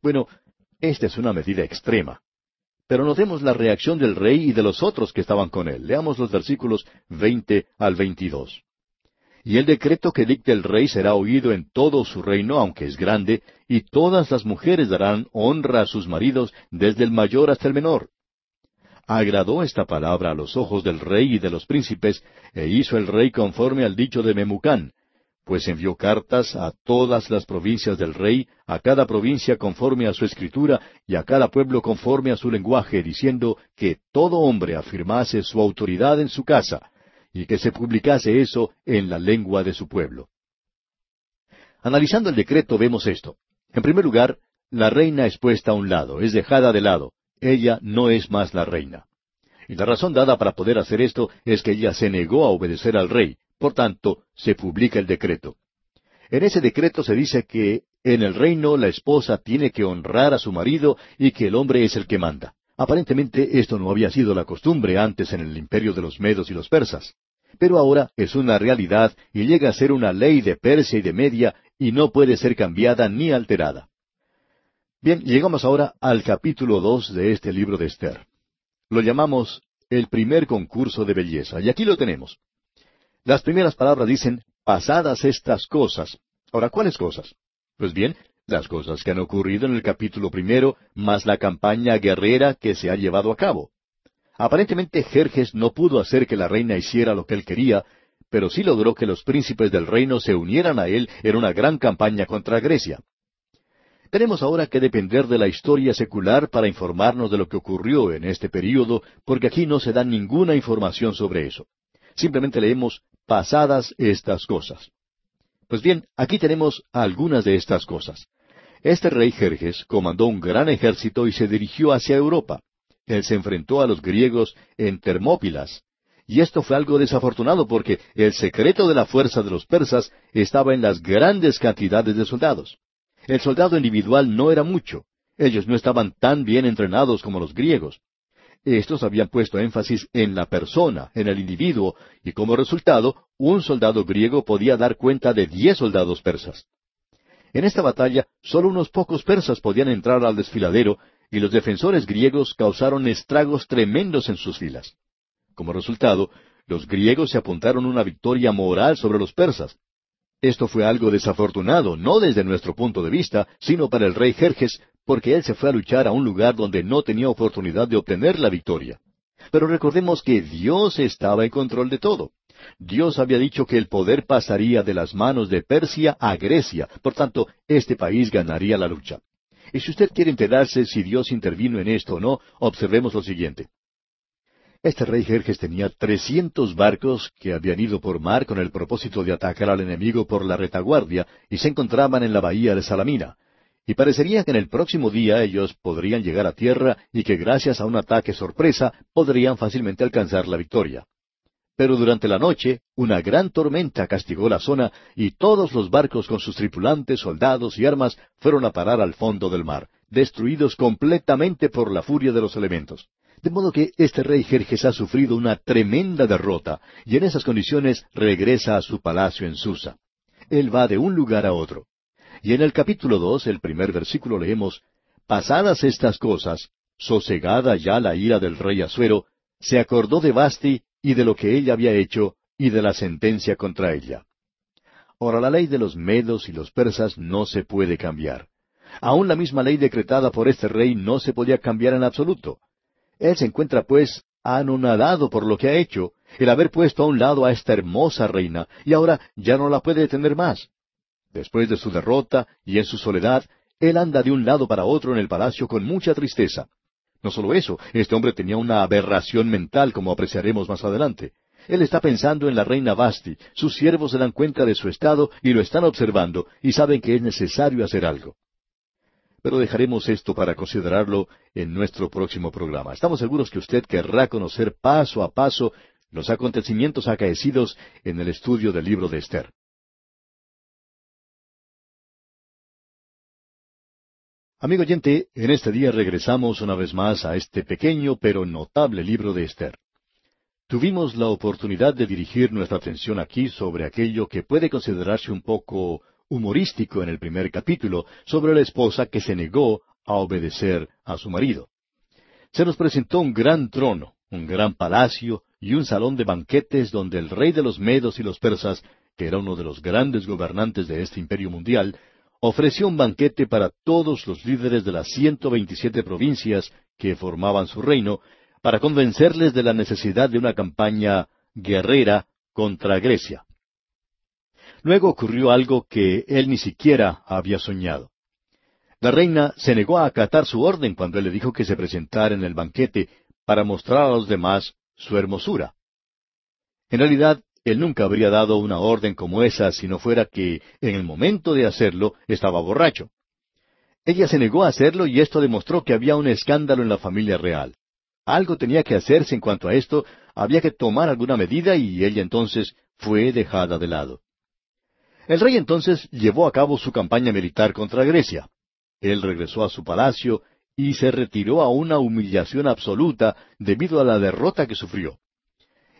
Bueno, Esta es una medida extrema. Pero notemos la reacción del rey y de los otros que estaban con él. Leamos los versículos veinte al veintidós. Y el decreto que dicte el rey será oído en todo su reino, aunque es grande, y todas las mujeres darán honra a sus maridos, desde el mayor hasta el menor. Agradó esta palabra a los ojos del rey y de los príncipes, e hizo el rey conforme al dicho de Memucán, pues envió cartas a todas las provincias del rey, a cada provincia conforme a su escritura, y a cada pueblo conforme a su lenguaje, diciendo que todo hombre afirmase su autoridad en su casa, y que se publicase eso en la lengua de su pueblo. Analizando el decreto vemos esto. En primer lugar, la reina es puesta a un lado, es dejada de lado. Ella no es más la reina. Y la razón dada para poder hacer esto es que ella se negó a obedecer al rey, por tanto, se publica el decreto. En ese decreto se dice que en el reino la esposa tiene que honrar a su marido y que el hombre es el que manda. Aparentemente esto no había sido la costumbre antes en el imperio de los medos y los persas. Pero ahora es una realidad y llega a ser una ley de Persia y de Media y no puede ser cambiada ni alterada. Bien, llegamos ahora al capítulo dos de este libro de Esther. Lo llamamos el primer concurso de belleza, y aquí lo tenemos. Las primeras palabras dicen, pasadas estas cosas. Ahora, ¿cuáles cosas? Pues bien, las cosas que han ocurrido en el capítulo primero, más la campaña guerrera que se ha llevado a cabo. Aparentemente Jerjes no pudo hacer que la reina hiciera lo que él quería, pero sí logró que los príncipes del reino se unieran a él en una gran campaña contra Grecia. Tenemos ahora que depender de la historia secular para informarnos de lo que ocurrió en este período, porque aquí no se da ninguna información sobre eso. Simplemente leemos pasadas estas cosas. Pues bien, aquí tenemos algunas de estas cosas. Este rey Jerjes comandó un gran ejército y se dirigió hacia Europa. Él se enfrentó a los griegos en Termópilas. Y esto fue algo desafortunado porque el secreto de la fuerza de los persas estaba en las grandes cantidades de soldados. El soldado individual no era mucho. Ellos no estaban tan bien entrenados como los griegos. Estos habían puesto énfasis en la persona, en el individuo, y como resultado, un soldado griego podía dar cuenta de diez soldados persas. En esta batalla, solo unos pocos persas podían entrar al desfiladero, y los defensores griegos causaron estragos tremendos en sus filas. Como resultado, los griegos se apuntaron una victoria moral sobre los persas. Esto fue algo desafortunado, no desde nuestro punto de vista, sino para el rey Jerjes, porque él se fue a luchar a un lugar donde no tenía oportunidad de obtener la victoria. Pero recordemos que Dios estaba en control de todo. Dios había dicho que el poder pasaría de las manos de Persia a Grecia, por tanto, este país ganaría la lucha. Y si usted quiere enterarse si Dios intervino en esto o no, observemos lo siguiente. Este rey Jerjes tenía trescientos barcos que habían ido por mar con el propósito de atacar al enemigo por la retaguardia y se encontraban en la bahía de Salamina y parecería que en el próximo día ellos podrían llegar a tierra y que gracias a un ataque sorpresa podrían fácilmente alcanzar la victoria. Pero durante la noche una gran tormenta castigó la zona y todos los barcos con sus tripulantes, soldados y armas fueron a parar al fondo del mar, destruidos completamente por la furia de los elementos. De modo que este rey Jerjes ha sufrido una tremenda derrota y en esas condiciones regresa a su palacio en Susa. Él va de un lugar a otro. Y en el capítulo dos, el primer versículo leemos, Pasadas estas cosas, sosegada ya la ira del rey Asuero, se acordó de Basti y de lo que ella había hecho y de la sentencia contra ella. Ahora la ley de los medos y los persas no se puede cambiar. Aún la misma ley decretada por este rey no se podía cambiar en absoluto. Él se encuentra pues anonadado por lo que ha hecho, el haber puesto a un lado a esta hermosa reina, y ahora ya no la puede detener más. Después de su derrota y en su soledad, él anda de un lado para otro en el palacio con mucha tristeza. No solo eso, este hombre tenía una aberración mental, como apreciaremos más adelante. Él está pensando en la reina Basti, sus siervos se dan cuenta de su estado y lo están observando y saben que es necesario hacer algo. Pero dejaremos esto para considerarlo en nuestro próximo programa. Estamos seguros que usted querrá conocer paso a paso los acontecimientos acaecidos en el estudio del libro de Esther. Amigo oyente, en este día regresamos una vez más a este pequeño pero notable libro de Esther. Tuvimos la oportunidad de dirigir nuestra atención aquí sobre aquello que puede considerarse un poco humorístico en el primer capítulo, sobre la esposa que se negó a obedecer a su marido. Se nos presentó un gran trono, un gran palacio y un salón de banquetes donde el rey de los medos y los persas, que era uno de los grandes gobernantes de este imperio mundial, ofreció un banquete para todos los líderes de las ciento veintisiete provincias que formaban su reino, para convencerles de la necesidad de una campaña guerrera contra Grecia. Luego ocurrió algo que él ni siquiera había soñado. La reina se negó a acatar su orden cuando él le dijo que se presentara en el banquete para mostrar a los demás su hermosura. En realidad, él nunca habría dado una orden como esa si no fuera que, en el momento de hacerlo, estaba borracho. Ella se negó a hacerlo y esto demostró que había un escándalo en la familia real. Algo tenía que hacerse en cuanto a esto, había que tomar alguna medida y ella entonces fue dejada de lado. El rey entonces llevó a cabo su campaña militar contra Grecia. Él regresó a su palacio y se retiró a una humillación absoluta debido a la derrota que sufrió.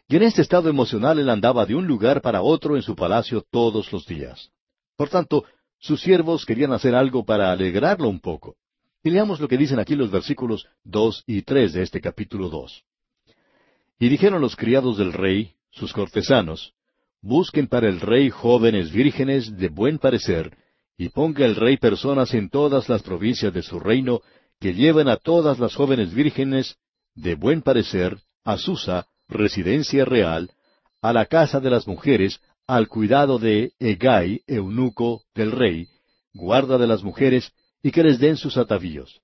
Y en este estado emocional él andaba de un lugar para otro en su palacio todos los días. Por tanto, sus siervos querían hacer algo para alegrarlo un poco. Y leamos lo que dicen aquí los versículos dos y tres de este capítulo dos. Y dijeron los criados del rey, sus cortesanos, Busquen para el rey jóvenes vírgenes de buen parecer, y ponga el rey personas en todas las provincias de su reino, que lleven a todas las jóvenes vírgenes de buen parecer a Susa, residencia real, a la casa de las mujeres, al cuidado de Egai, eunuco del rey, guarda de las mujeres, y que les den sus atavíos.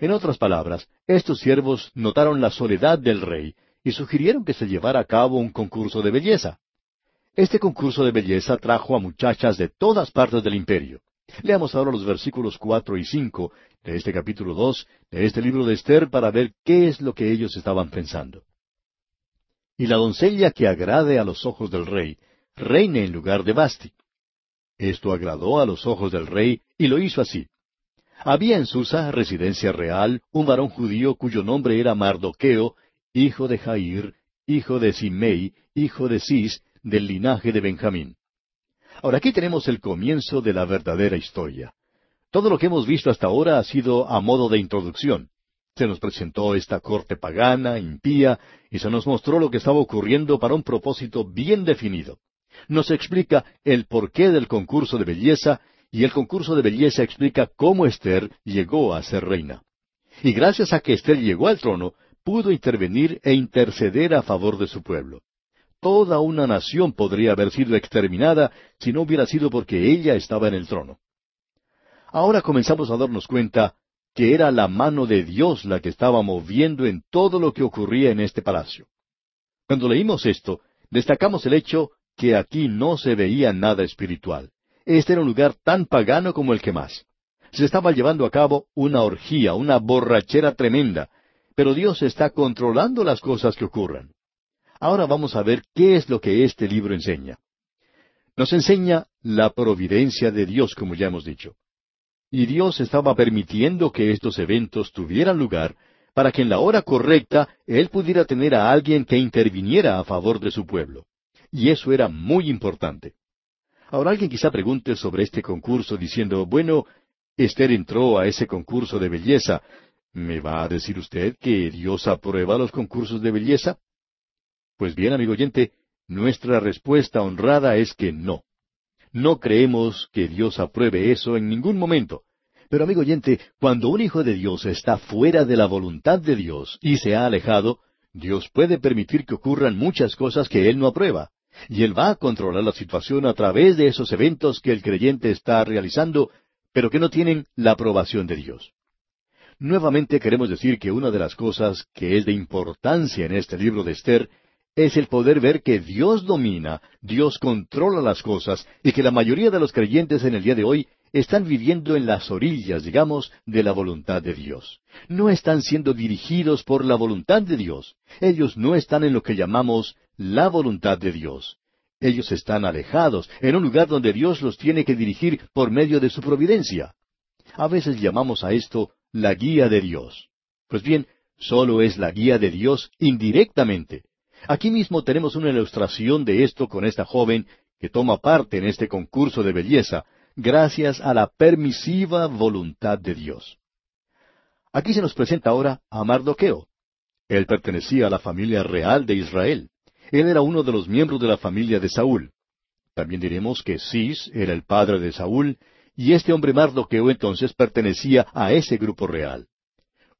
En otras palabras, estos siervos notaron la soledad del rey y sugirieron que se llevara a cabo un concurso de belleza. Este concurso de belleza trajo a muchachas de todas partes del imperio. Leamos ahora los versículos cuatro y cinco de este capítulo dos de este libro de Esther para ver qué es lo que ellos estaban pensando. Y la doncella que agrade a los ojos del rey, reine en lugar de Basti. Esto agradó a los ojos del rey y lo hizo así. Había en Susa, residencia real, un varón judío cuyo nombre era Mardoqueo, hijo de Jair, hijo de Simei, hijo de Cis, del linaje de Benjamín. Ahora aquí tenemos el comienzo de la verdadera historia. Todo lo que hemos visto hasta ahora ha sido a modo de introducción. Se nos presentó esta corte pagana, impía, y se nos mostró lo que estaba ocurriendo para un propósito bien definido. Nos explica el porqué del concurso de belleza, y el concurso de belleza explica cómo Esther llegó a ser reina. Y gracias a que Esther llegó al trono, pudo intervenir e interceder a favor de su pueblo. Toda una nación podría haber sido exterminada si no hubiera sido porque ella estaba en el trono. Ahora comenzamos a darnos cuenta que era la mano de Dios la que estaba moviendo en todo lo que ocurría en este palacio. Cuando leímos esto, destacamos el hecho que aquí no se veía nada espiritual. Este era un lugar tan pagano como el que más. Se estaba llevando a cabo una orgía, una borrachera tremenda, pero Dios está controlando las cosas que ocurran. Ahora vamos a ver qué es lo que este libro enseña. Nos enseña la providencia de Dios, como ya hemos dicho. Y Dios estaba permitiendo que estos eventos tuvieran lugar para que en la hora correcta Él pudiera tener a alguien que interviniera a favor de su pueblo. Y eso era muy importante. Ahora alguien quizá pregunte sobre este concurso diciendo, bueno, Esther entró a ese concurso de belleza. ¿Me va a decir usted que Dios aprueba los concursos de belleza? Pues bien, amigo oyente, nuestra respuesta honrada es que no. No creemos que Dios apruebe eso en ningún momento. Pero amigo oyente, cuando un hijo de Dios está fuera de la voluntad de Dios y se ha alejado, Dios puede permitir que ocurran muchas cosas que Él no aprueba. Y Él va a controlar la situación a través de esos eventos que el creyente está realizando, pero que no tienen la aprobación de Dios. Nuevamente queremos decir que una de las cosas que es de importancia en este libro de Esther es el poder ver que Dios domina, Dios controla las cosas y que la mayoría de los creyentes en el día de hoy están viviendo en las orillas, digamos, de la voluntad de Dios. No están siendo dirigidos por la voluntad de Dios. Ellos no están en lo que llamamos la voluntad de Dios. Ellos están alejados, en un lugar donde Dios los tiene que dirigir por medio de su providencia. A veces llamamos a esto la guía de Dios. Pues bien, solo es la guía de Dios indirectamente. Aquí mismo tenemos una ilustración de esto con esta joven que toma parte en este concurso de belleza, gracias a la permisiva voluntad de Dios. Aquí se nos presenta ahora a Mardoqueo. Él pertenecía a la familia real de Israel. Él era uno de los miembros de la familia de Saúl. También diremos que Cis era el padre de Saúl, y este hombre Mardoqueo entonces pertenecía a ese grupo real.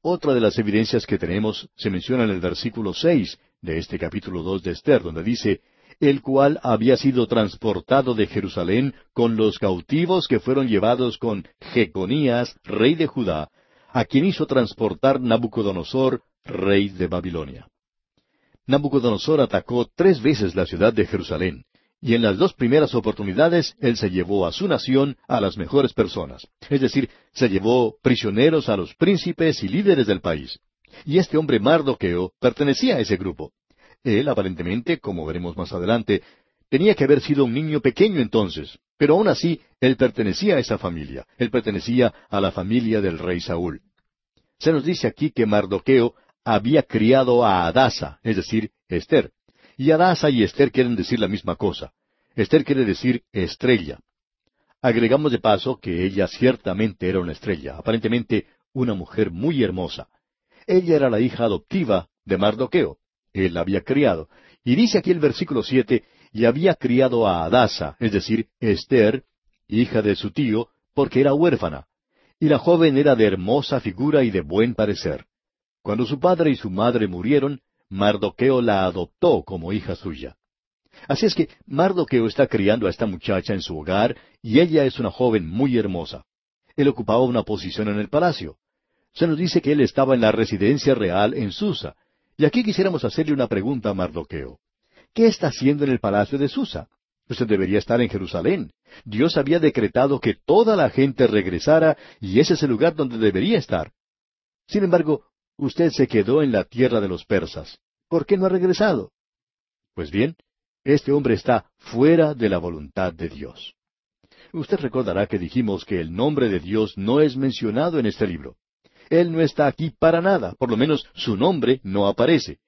Otra de las evidencias que tenemos se menciona en el versículo seis de este capítulo dos de Esther, donde dice el cual había sido transportado de Jerusalén con los cautivos que fueron llevados con Jeconías, rey de Judá, a quien hizo transportar Nabucodonosor, rey de Babilonia. Nabucodonosor atacó tres veces la ciudad de Jerusalén, y en las dos primeras oportunidades él se llevó a su nación a las mejores personas, es decir, se llevó prisioneros a los príncipes y líderes del país. Y este hombre Mardoqueo pertenecía a ese grupo. Él, aparentemente, como veremos más adelante, tenía que haber sido un niño pequeño entonces, pero aún así él pertenecía a esa familia, él pertenecía a la familia del rey Saúl. Se nos dice aquí que Mardoqueo había criado a Adasa, es decir, Esther. Y Adasa y Esther quieren decir la misma cosa. Esther quiere decir estrella. Agregamos de paso que ella ciertamente era una estrella, aparentemente una mujer muy hermosa. Ella era la hija adoptiva de Mardoqueo. Él la había criado. Y dice aquí el versículo siete, y había criado a Adasa, es decir, Esther, hija de su tío, porque era huérfana. Y la joven era de hermosa figura y de buen parecer. Cuando su padre y su madre murieron, Mardoqueo la adoptó como hija suya. Así es que Mardoqueo está criando a esta muchacha en su hogar y ella es una joven muy hermosa. Él ocupaba una posición en el palacio. Se nos dice que él estaba en la residencia real en Susa, y aquí quisiéramos hacerle una pregunta a Mardoqueo. ¿Qué está haciendo en el palacio de Susa? Usted debería estar en Jerusalén. Dios había decretado que toda la gente regresara y ese es el lugar donde debería estar. Sin embargo, usted se quedó en la tierra de los persas. ¿Por qué no ha regresado? Pues bien, este hombre está fuera de la voluntad de Dios. Usted recordará que dijimos que el nombre de Dios no es mencionado en este libro. Él no está aquí para nada, por lo menos su nombre no aparece.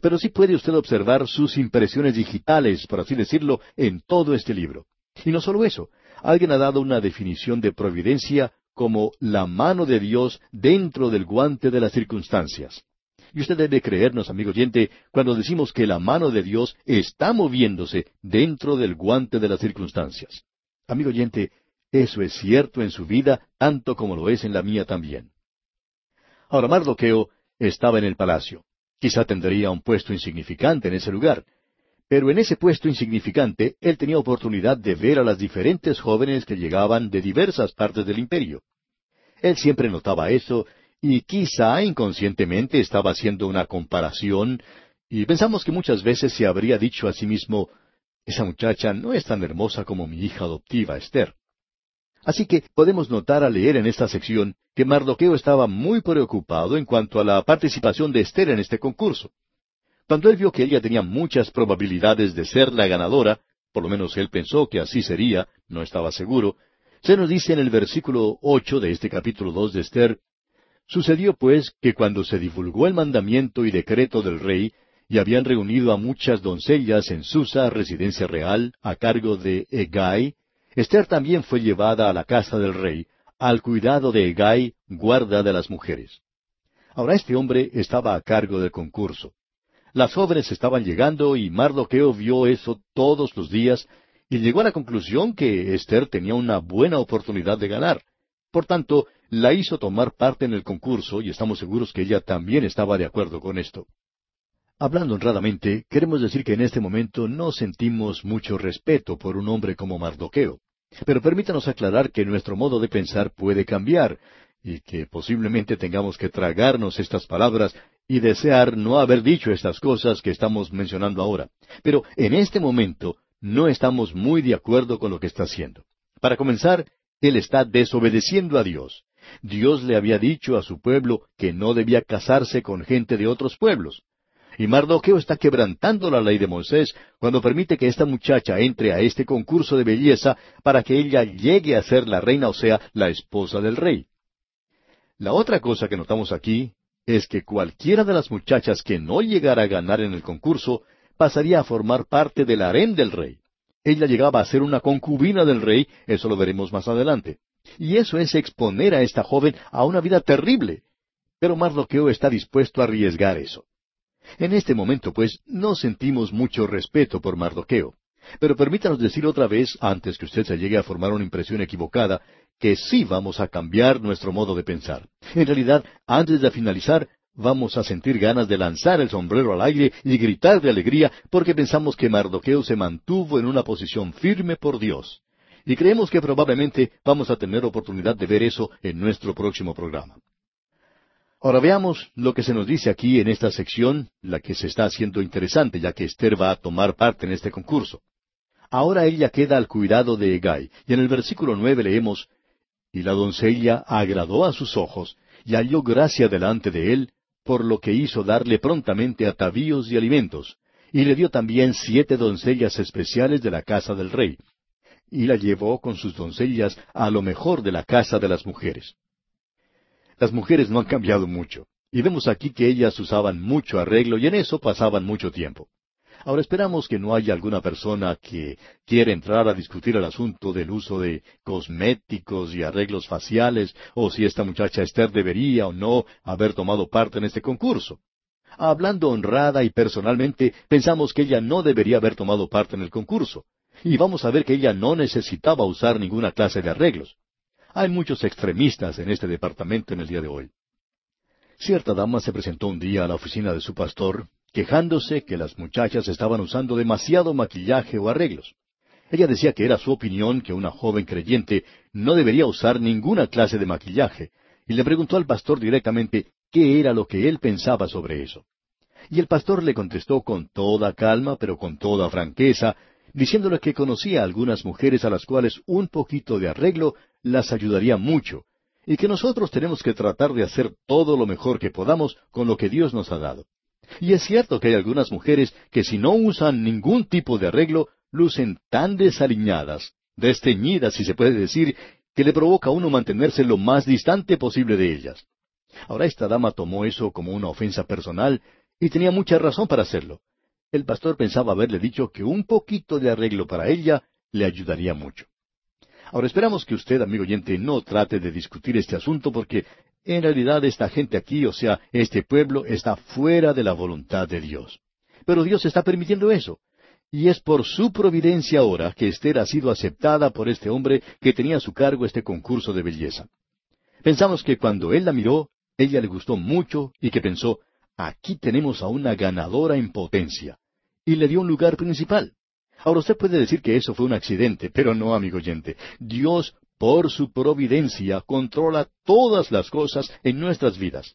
Pero sí puede usted observar sus impresiones digitales, por así decirlo, en todo este libro. Y no solo eso, alguien ha dado una definición de providencia como la mano de Dios dentro del guante de las circunstancias. Y usted debe creernos, amigo oyente, cuando decimos que la mano de Dios está moviéndose dentro del guante de las circunstancias. Amigo oyente, eso es cierto en su vida tanto como lo es en la mía también. Ahora Mardoqueo estaba en el palacio. Quizá tendría un puesto insignificante en ese lugar. Pero en ese puesto insignificante él tenía oportunidad de ver a las diferentes jóvenes que llegaban de diversas partes del imperio. Él siempre notaba eso y quizá inconscientemente estaba haciendo una comparación y pensamos que muchas veces se habría dicho a sí mismo, esa muchacha no es tan hermosa como mi hija adoptiva Esther. Así que podemos notar al leer en esta sección que Mardoqueo estaba muy preocupado en cuanto a la participación de Esther en este concurso. Cuando él vio que ella tenía muchas probabilidades de ser la ganadora, por lo menos él pensó que así sería, no estaba seguro, se nos dice en el versículo ocho de este capítulo dos de Esther, Sucedió pues que cuando se divulgó el mandamiento y decreto del rey, y habían reunido a muchas doncellas en Susa, residencia real, a cargo de Egay, Esther también fue llevada a la casa del rey, al cuidado de Egay, guarda de las mujeres. Ahora este hombre estaba a cargo del concurso. Las jóvenes estaban llegando y Mardoqueo vio eso todos los días y llegó a la conclusión que Esther tenía una buena oportunidad de ganar. Por tanto, la hizo tomar parte en el concurso y estamos seguros que ella también estaba de acuerdo con esto. Hablando honradamente, queremos decir que en este momento no sentimos mucho respeto por un hombre como Mardoqueo. Pero permítanos aclarar que nuestro modo de pensar puede cambiar, y que posiblemente tengamos que tragarnos estas palabras y desear no haber dicho estas cosas que estamos mencionando ahora. Pero en este momento no estamos muy de acuerdo con lo que está haciendo. Para comenzar, él está desobedeciendo a Dios. Dios le había dicho a su pueblo que no debía casarse con gente de otros pueblos. Y Mardoqueo está quebrantando la ley de Moisés cuando permite que esta muchacha entre a este concurso de belleza para que ella llegue a ser la reina, o sea, la esposa del rey. La otra cosa que notamos aquí es que cualquiera de las muchachas que no llegara a ganar en el concurso pasaría a formar parte del harén del rey. Ella llegaba a ser una concubina del rey, eso lo veremos más adelante. Y eso es exponer a esta joven a una vida terrible. Pero Mardoqueo está dispuesto a arriesgar eso. En este momento, pues, no sentimos mucho respeto por Mardoqueo. Pero permítanos decir otra vez, antes que usted se llegue a formar una impresión equivocada, que sí vamos a cambiar nuestro modo de pensar. En realidad, antes de finalizar, vamos a sentir ganas de lanzar el sombrero al aire y gritar de alegría porque pensamos que Mardoqueo se mantuvo en una posición firme por Dios. Y creemos que probablemente vamos a tener oportunidad de ver eso en nuestro próximo programa. Ahora veamos lo que se nos dice aquí en esta sección, la que se está haciendo interesante, ya que Esther va a tomar parte en este concurso. Ahora ella queda al cuidado de Egay, y en el versículo nueve leemos, Y la doncella agradó a sus ojos, y halló gracia delante de él, por lo que hizo darle prontamente atavíos y alimentos, y le dio también siete doncellas especiales de la casa del rey, y la llevó con sus doncellas a lo mejor de la casa de las mujeres. Las mujeres no han cambiado mucho, y vemos aquí que ellas usaban mucho arreglo y en eso pasaban mucho tiempo. Ahora esperamos que no haya alguna persona que quiera entrar a discutir el asunto del uso de cosméticos y arreglos faciales, o si esta muchacha Esther debería o no haber tomado parte en este concurso. Hablando honrada y personalmente, pensamos que ella no debería haber tomado parte en el concurso. Y vamos a ver que ella no necesitaba usar ninguna clase de arreglos. Hay muchos extremistas en este departamento en el día de hoy. Cierta dama se presentó un día a la oficina de su pastor quejándose que las muchachas estaban usando demasiado maquillaje o arreglos. Ella decía que era su opinión que una joven creyente no debería usar ninguna clase de maquillaje, y le preguntó al pastor directamente qué era lo que él pensaba sobre eso. Y el pastor le contestó con toda calma, pero con toda franqueza, diciéndole que conocía a algunas mujeres a las cuales un poquito de arreglo las ayudaría mucho, y que nosotros tenemos que tratar de hacer todo lo mejor que podamos con lo que Dios nos ha dado. Y es cierto que hay algunas mujeres que si no usan ningún tipo de arreglo, lucen tan desaliñadas, desteñidas si se puede decir, que le provoca a uno mantenerse lo más distante posible de ellas. Ahora esta dama tomó eso como una ofensa personal y tenía mucha razón para hacerlo. El pastor pensaba haberle dicho que un poquito de arreglo para ella le ayudaría mucho. Ahora esperamos que usted, amigo oyente, no trate de discutir este asunto porque en realidad esta gente aquí, o sea, este pueblo, está fuera de la voluntad de Dios. Pero Dios está permitiendo eso. Y es por su providencia ahora que Esther ha sido aceptada por este hombre que tenía a su cargo este concurso de belleza. Pensamos que cuando él la miró, ella le gustó mucho y que pensó, aquí tenemos a una ganadora en potencia. Y le dio un lugar principal. Ahora usted puede decir que eso fue un accidente, pero no, amigo oyente. Dios por su providencia, controla todas las cosas en nuestras vidas,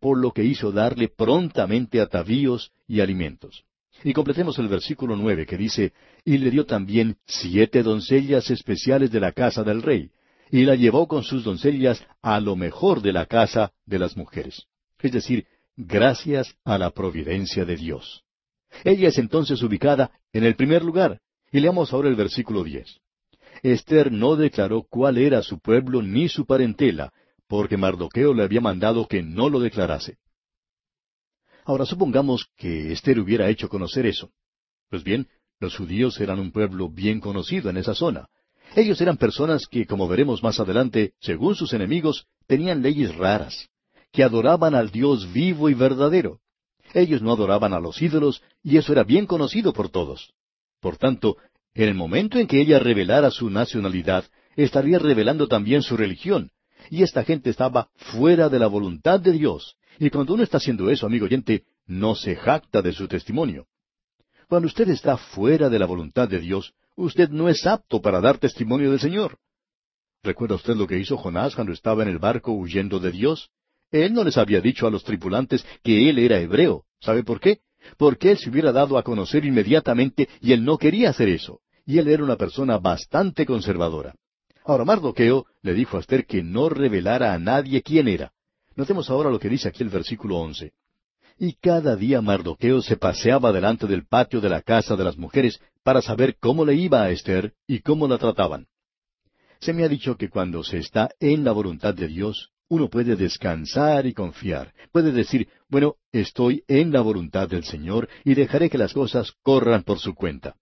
por lo que hizo darle prontamente atavíos y alimentos. Y completemos el versículo nueve que dice, y le dio también siete doncellas especiales de la casa del rey, y la llevó con sus doncellas a lo mejor de la casa de las mujeres. Es decir, gracias a la providencia de Dios. Ella es entonces ubicada en el primer lugar. Y leamos ahora el versículo diez. Esther no declaró cuál era su pueblo ni su parentela, porque Mardoqueo le había mandado que no lo declarase. Ahora supongamos que Esther hubiera hecho conocer eso. Pues bien, los judíos eran un pueblo bien conocido en esa zona. Ellos eran personas que, como veremos más adelante, según sus enemigos, tenían leyes raras, que adoraban al Dios vivo y verdadero. Ellos no adoraban a los ídolos, y eso era bien conocido por todos. Por tanto, en el momento en que ella revelara su nacionalidad, estaría revelando también su religión. Y esta gente estaba fuera de la voluntad de Dios. Y cuando uno está haciendo eso, amigo oyente, no se jacta de su testimonio. Cuando usted está fuera de la voluntad de Dios, usted no es apto para dar testimonio del Señor. ¿Recuerda usted lo que hizo Jonás cuando estaba en el barco huyendo de Dios? Él no les había dicho a los tripulantes que él era hebreo. ¿Sabe por qué? porque él se hubiera dado a conocer inmediatamente y él no quería hacer eso, y él era una persona bastante conservadora. Ahora Mardoqueo le dijo a Esther que no revelara a nadie quién era. Notemos ahora lo que dice aquí el versículo once. Y cada día Mardoqueo se paseaba delante del patio de la casa de las mujeres para saber cómo le iba a Esther y cómo la trataban. Se me ha dicho que cuando se está en la voluntad de Dios, uno puede descansar y confiar. Puede decir, bueno, estoy en la voluntad del Señor y dejaré que las cosas corran por su cuenta.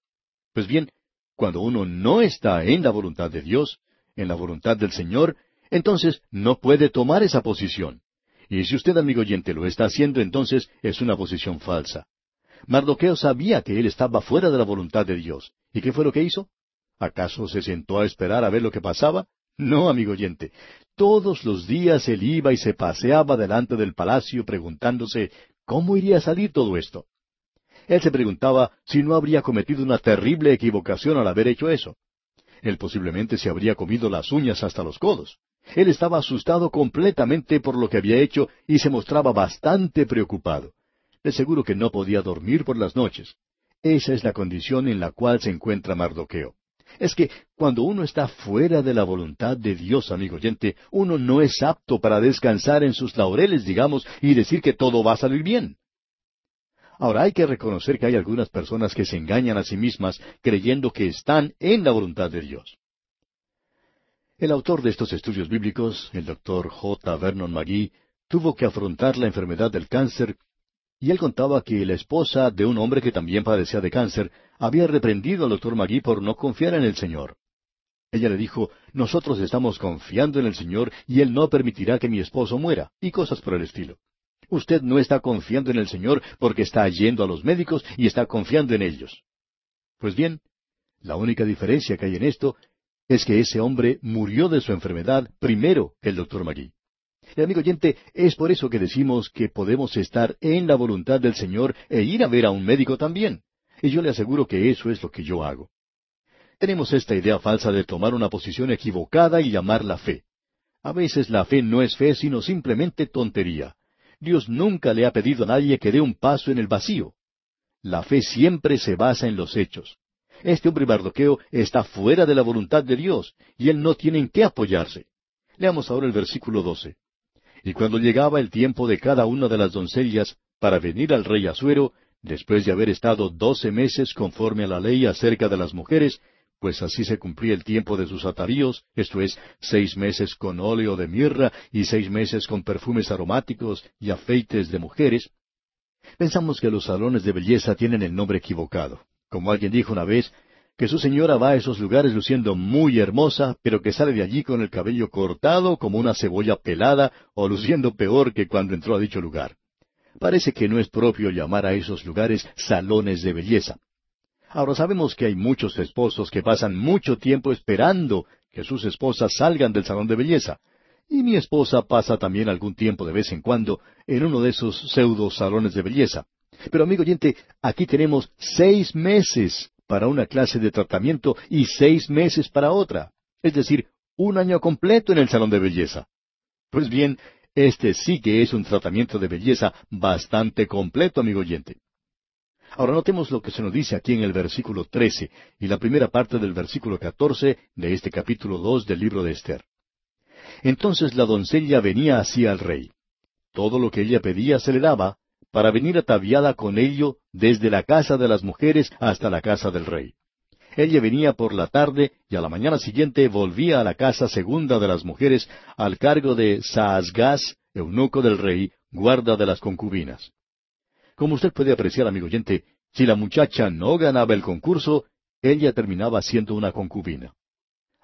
Pues bien, cuando uno no está en la voluntad de Dios, en la voluntad del Señor, entonces no puede tomar esa posición. Y si usted, amigo oyente, lo está haciendo, entonces es una posición falsa. Mardoqueo sabía que él estaba fuera de la voluntad de Dios. ¿Y qué fue lo que hizo? ¿Acaso se sentó a esperar a ver lo que pasaba? No, amigo oyente. Todos los días él iba y se paseaba delante del palacio preguntándose cómo iría a salir todo esto. Él se preguntaba si no habría cometido una terrible equivocación al haber hecho eso. Él posiblemente se habría comido las uñas hasta los codos. Él estaba asustado completamente por lo que había hecho y se mostraba bastante preocupado. De seguro que no podía dormir por las noches. Esa es la condición en la cual se encuentra Mardoqueo. Es que cuando uno está fuera de la voluntad de Dios, amigo oyente, uno no es apto para descansar en sus laureles, digamos, y decir que todo va a salir bien. Ahora hay que reconocer que hay algunas personas que se engañan a sí mismas creyendo que están en la voluntad de Dios. El autor de estos estudios bíblicos, el doctor J. Vernon McGee, tuvo que afrontar la enfermedad del cáncer y él contaba que la esposa de un hombre que también padecía de cáncer había reprendido al doctor Magui por no confiar en el Señor. Ella le dijo, nosotros estamos confiando en el Señor y Él no permitirá que mi esposo muera, y cosas por el estilo. Usted no está confiando en el Señor porque está yendo a los médicos y está confiando en ellos. Pues bien, la única diferencia que hay en esto es que ese hombre murió de su enfermedad primero que el doctor Magui. Y amigo oyente, es por eso que decimos que podemos estar en la voluntad del Señor e ir a ver a un médico también. Y yo le aseguro que eso es lo que yo hago. Tenemos esta idea falsa de tomar una posición equivocada y llamarla fe. A veces la fe no es fe, sino simplemente tontería. Dios nunca le ha pedido a nadie que dé un paso en el vacío. La fe siempre se basa en los hechos. Este hombre Mardoqueo está fuera de la voluntad de Dios, y él no tiene en qué apoyarse. Leamos ahora el versículo 12. Y cuando llegaba el tiempo de cada una de las doncellas para venir al rey Asuero, después de haber estado doce meses conforme a la ley acerca de las mujeres, pues así se cumplía el tiempo de sus ataríos, esto es, seis meses con óleo de mirra y seis meses con perfumes aromáticos y afeites de mujeres, pensamos que los salones de belleza tienen el nombre equivocado. Como alguien dijo una vez, que su señora va a esos lugares luciendo muy hermosa, pero que sale de allí con el cabello cortado como una cebolla pelada o luciendo peor que cuando entró a dicho lugar. Parece que no es propio llamar a esos lugares salones de belleza. Ahora sabemos que hay muchos esposos que pasan mucho tiempo esperando que sus esposas salgan del salón de belleza. Y mi esposa pasa también algún tiempo de vez en cuando en uno de esos pseudo salones de belleza. Pero amigo oyente, aquí tenemos seis meses para una clase de tratamiento y seis meses para otra. Es decir, un año completo en el salón de belleza. Pues bien, este sí que es un tratamiento de belleza bastante completo, amigo oyente. Ahora notemos lo que se nos dice aquí en el versículo 13 y la primera parte del versículo 14 de este capítulo 2 del libro de Esther. Entonces la doncella venía así al rey. Todo lo que ella pedía se le daba, para venir ataviada con ello desde la casa de las mujeres hasta la casa del rey. Ella venía por la tarde y a la mañana siguiente volvía a la casa segunda de las mujeres al cargo de Saasgaz, eunuco del rey, guarda de las concubinas. Como usted puede apreciar, amigo oyente, si la muchacha no ganaba el concurso, ella terminaba siendo una concubina.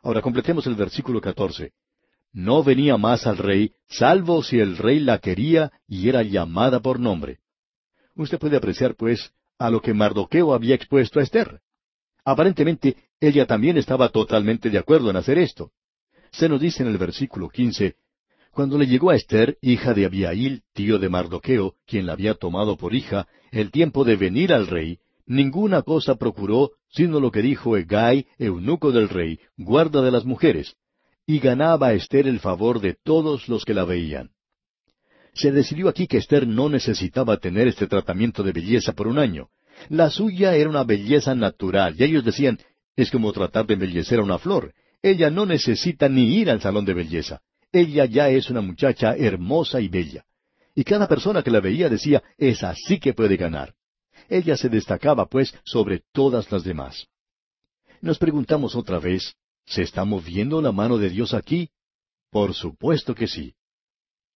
Ahora completemos el versículo 14 no venía más al rey, salvo si el rey la quería y era llamada por nombre. Usted puede apreciar, pues, a lo que Mardoqueo había expuesto a Esther. Aparentemente, ella también estaba totalmente de acuerdo en hacer esto. Se nos dice en el versículo quince, cuando le llegó a Esther, hija de Abiail, tío de Mardoqueo, quien la había tomado por hija, el tiempo de venir al rey, ninguna cosa procuró, sino lo que dijo Egai, eunuco del rey, guarda de las mujeres, y ganaba Esther el favor de todos los que la veían. Se decidió aquí que Esther no necesitaba tener este tratamiento de belleza por un año. La suya era una belleza natural, y ellos decían, es como tratar de embellecer a una flor. Ella no necesita ni ir al salón de belleza. Ella ya es una muchacha hermosa y bella. Y cada persona que la veía decía, es así que puede ganar. Ella se destacaba, pues, sobre todas las demás. Nos preguntamos otra vez, ¿Se está moviendo la mano de Dios aquí? Por supuesto que sí.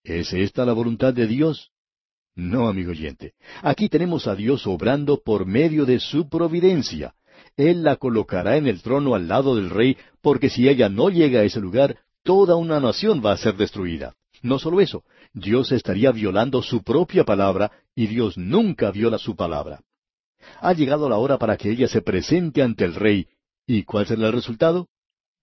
¿Es esta la voluntad de Dios? No, amigo oyente. Aquí tenemos a Dios obrando por medio de su providencia. Él la colocará en el trono al lado del rey, porque si ella no llega a ese lugar, toda una nación va a ser destruida. No solo eso, Dios estaría violando su propia palabra y Dios nunca viola su palabra. Ha llegado la hora para que ella se presente ante el rey. ¿Y cuál será el resultado?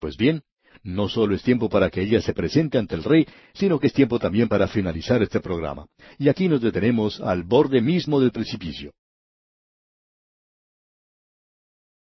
Pues bien, no solo es tiempo para que ella se presente ante el rey, sino que es tiempo también para finalizar este programa. Y aquí nos detenemos al borde mismo del precipicio.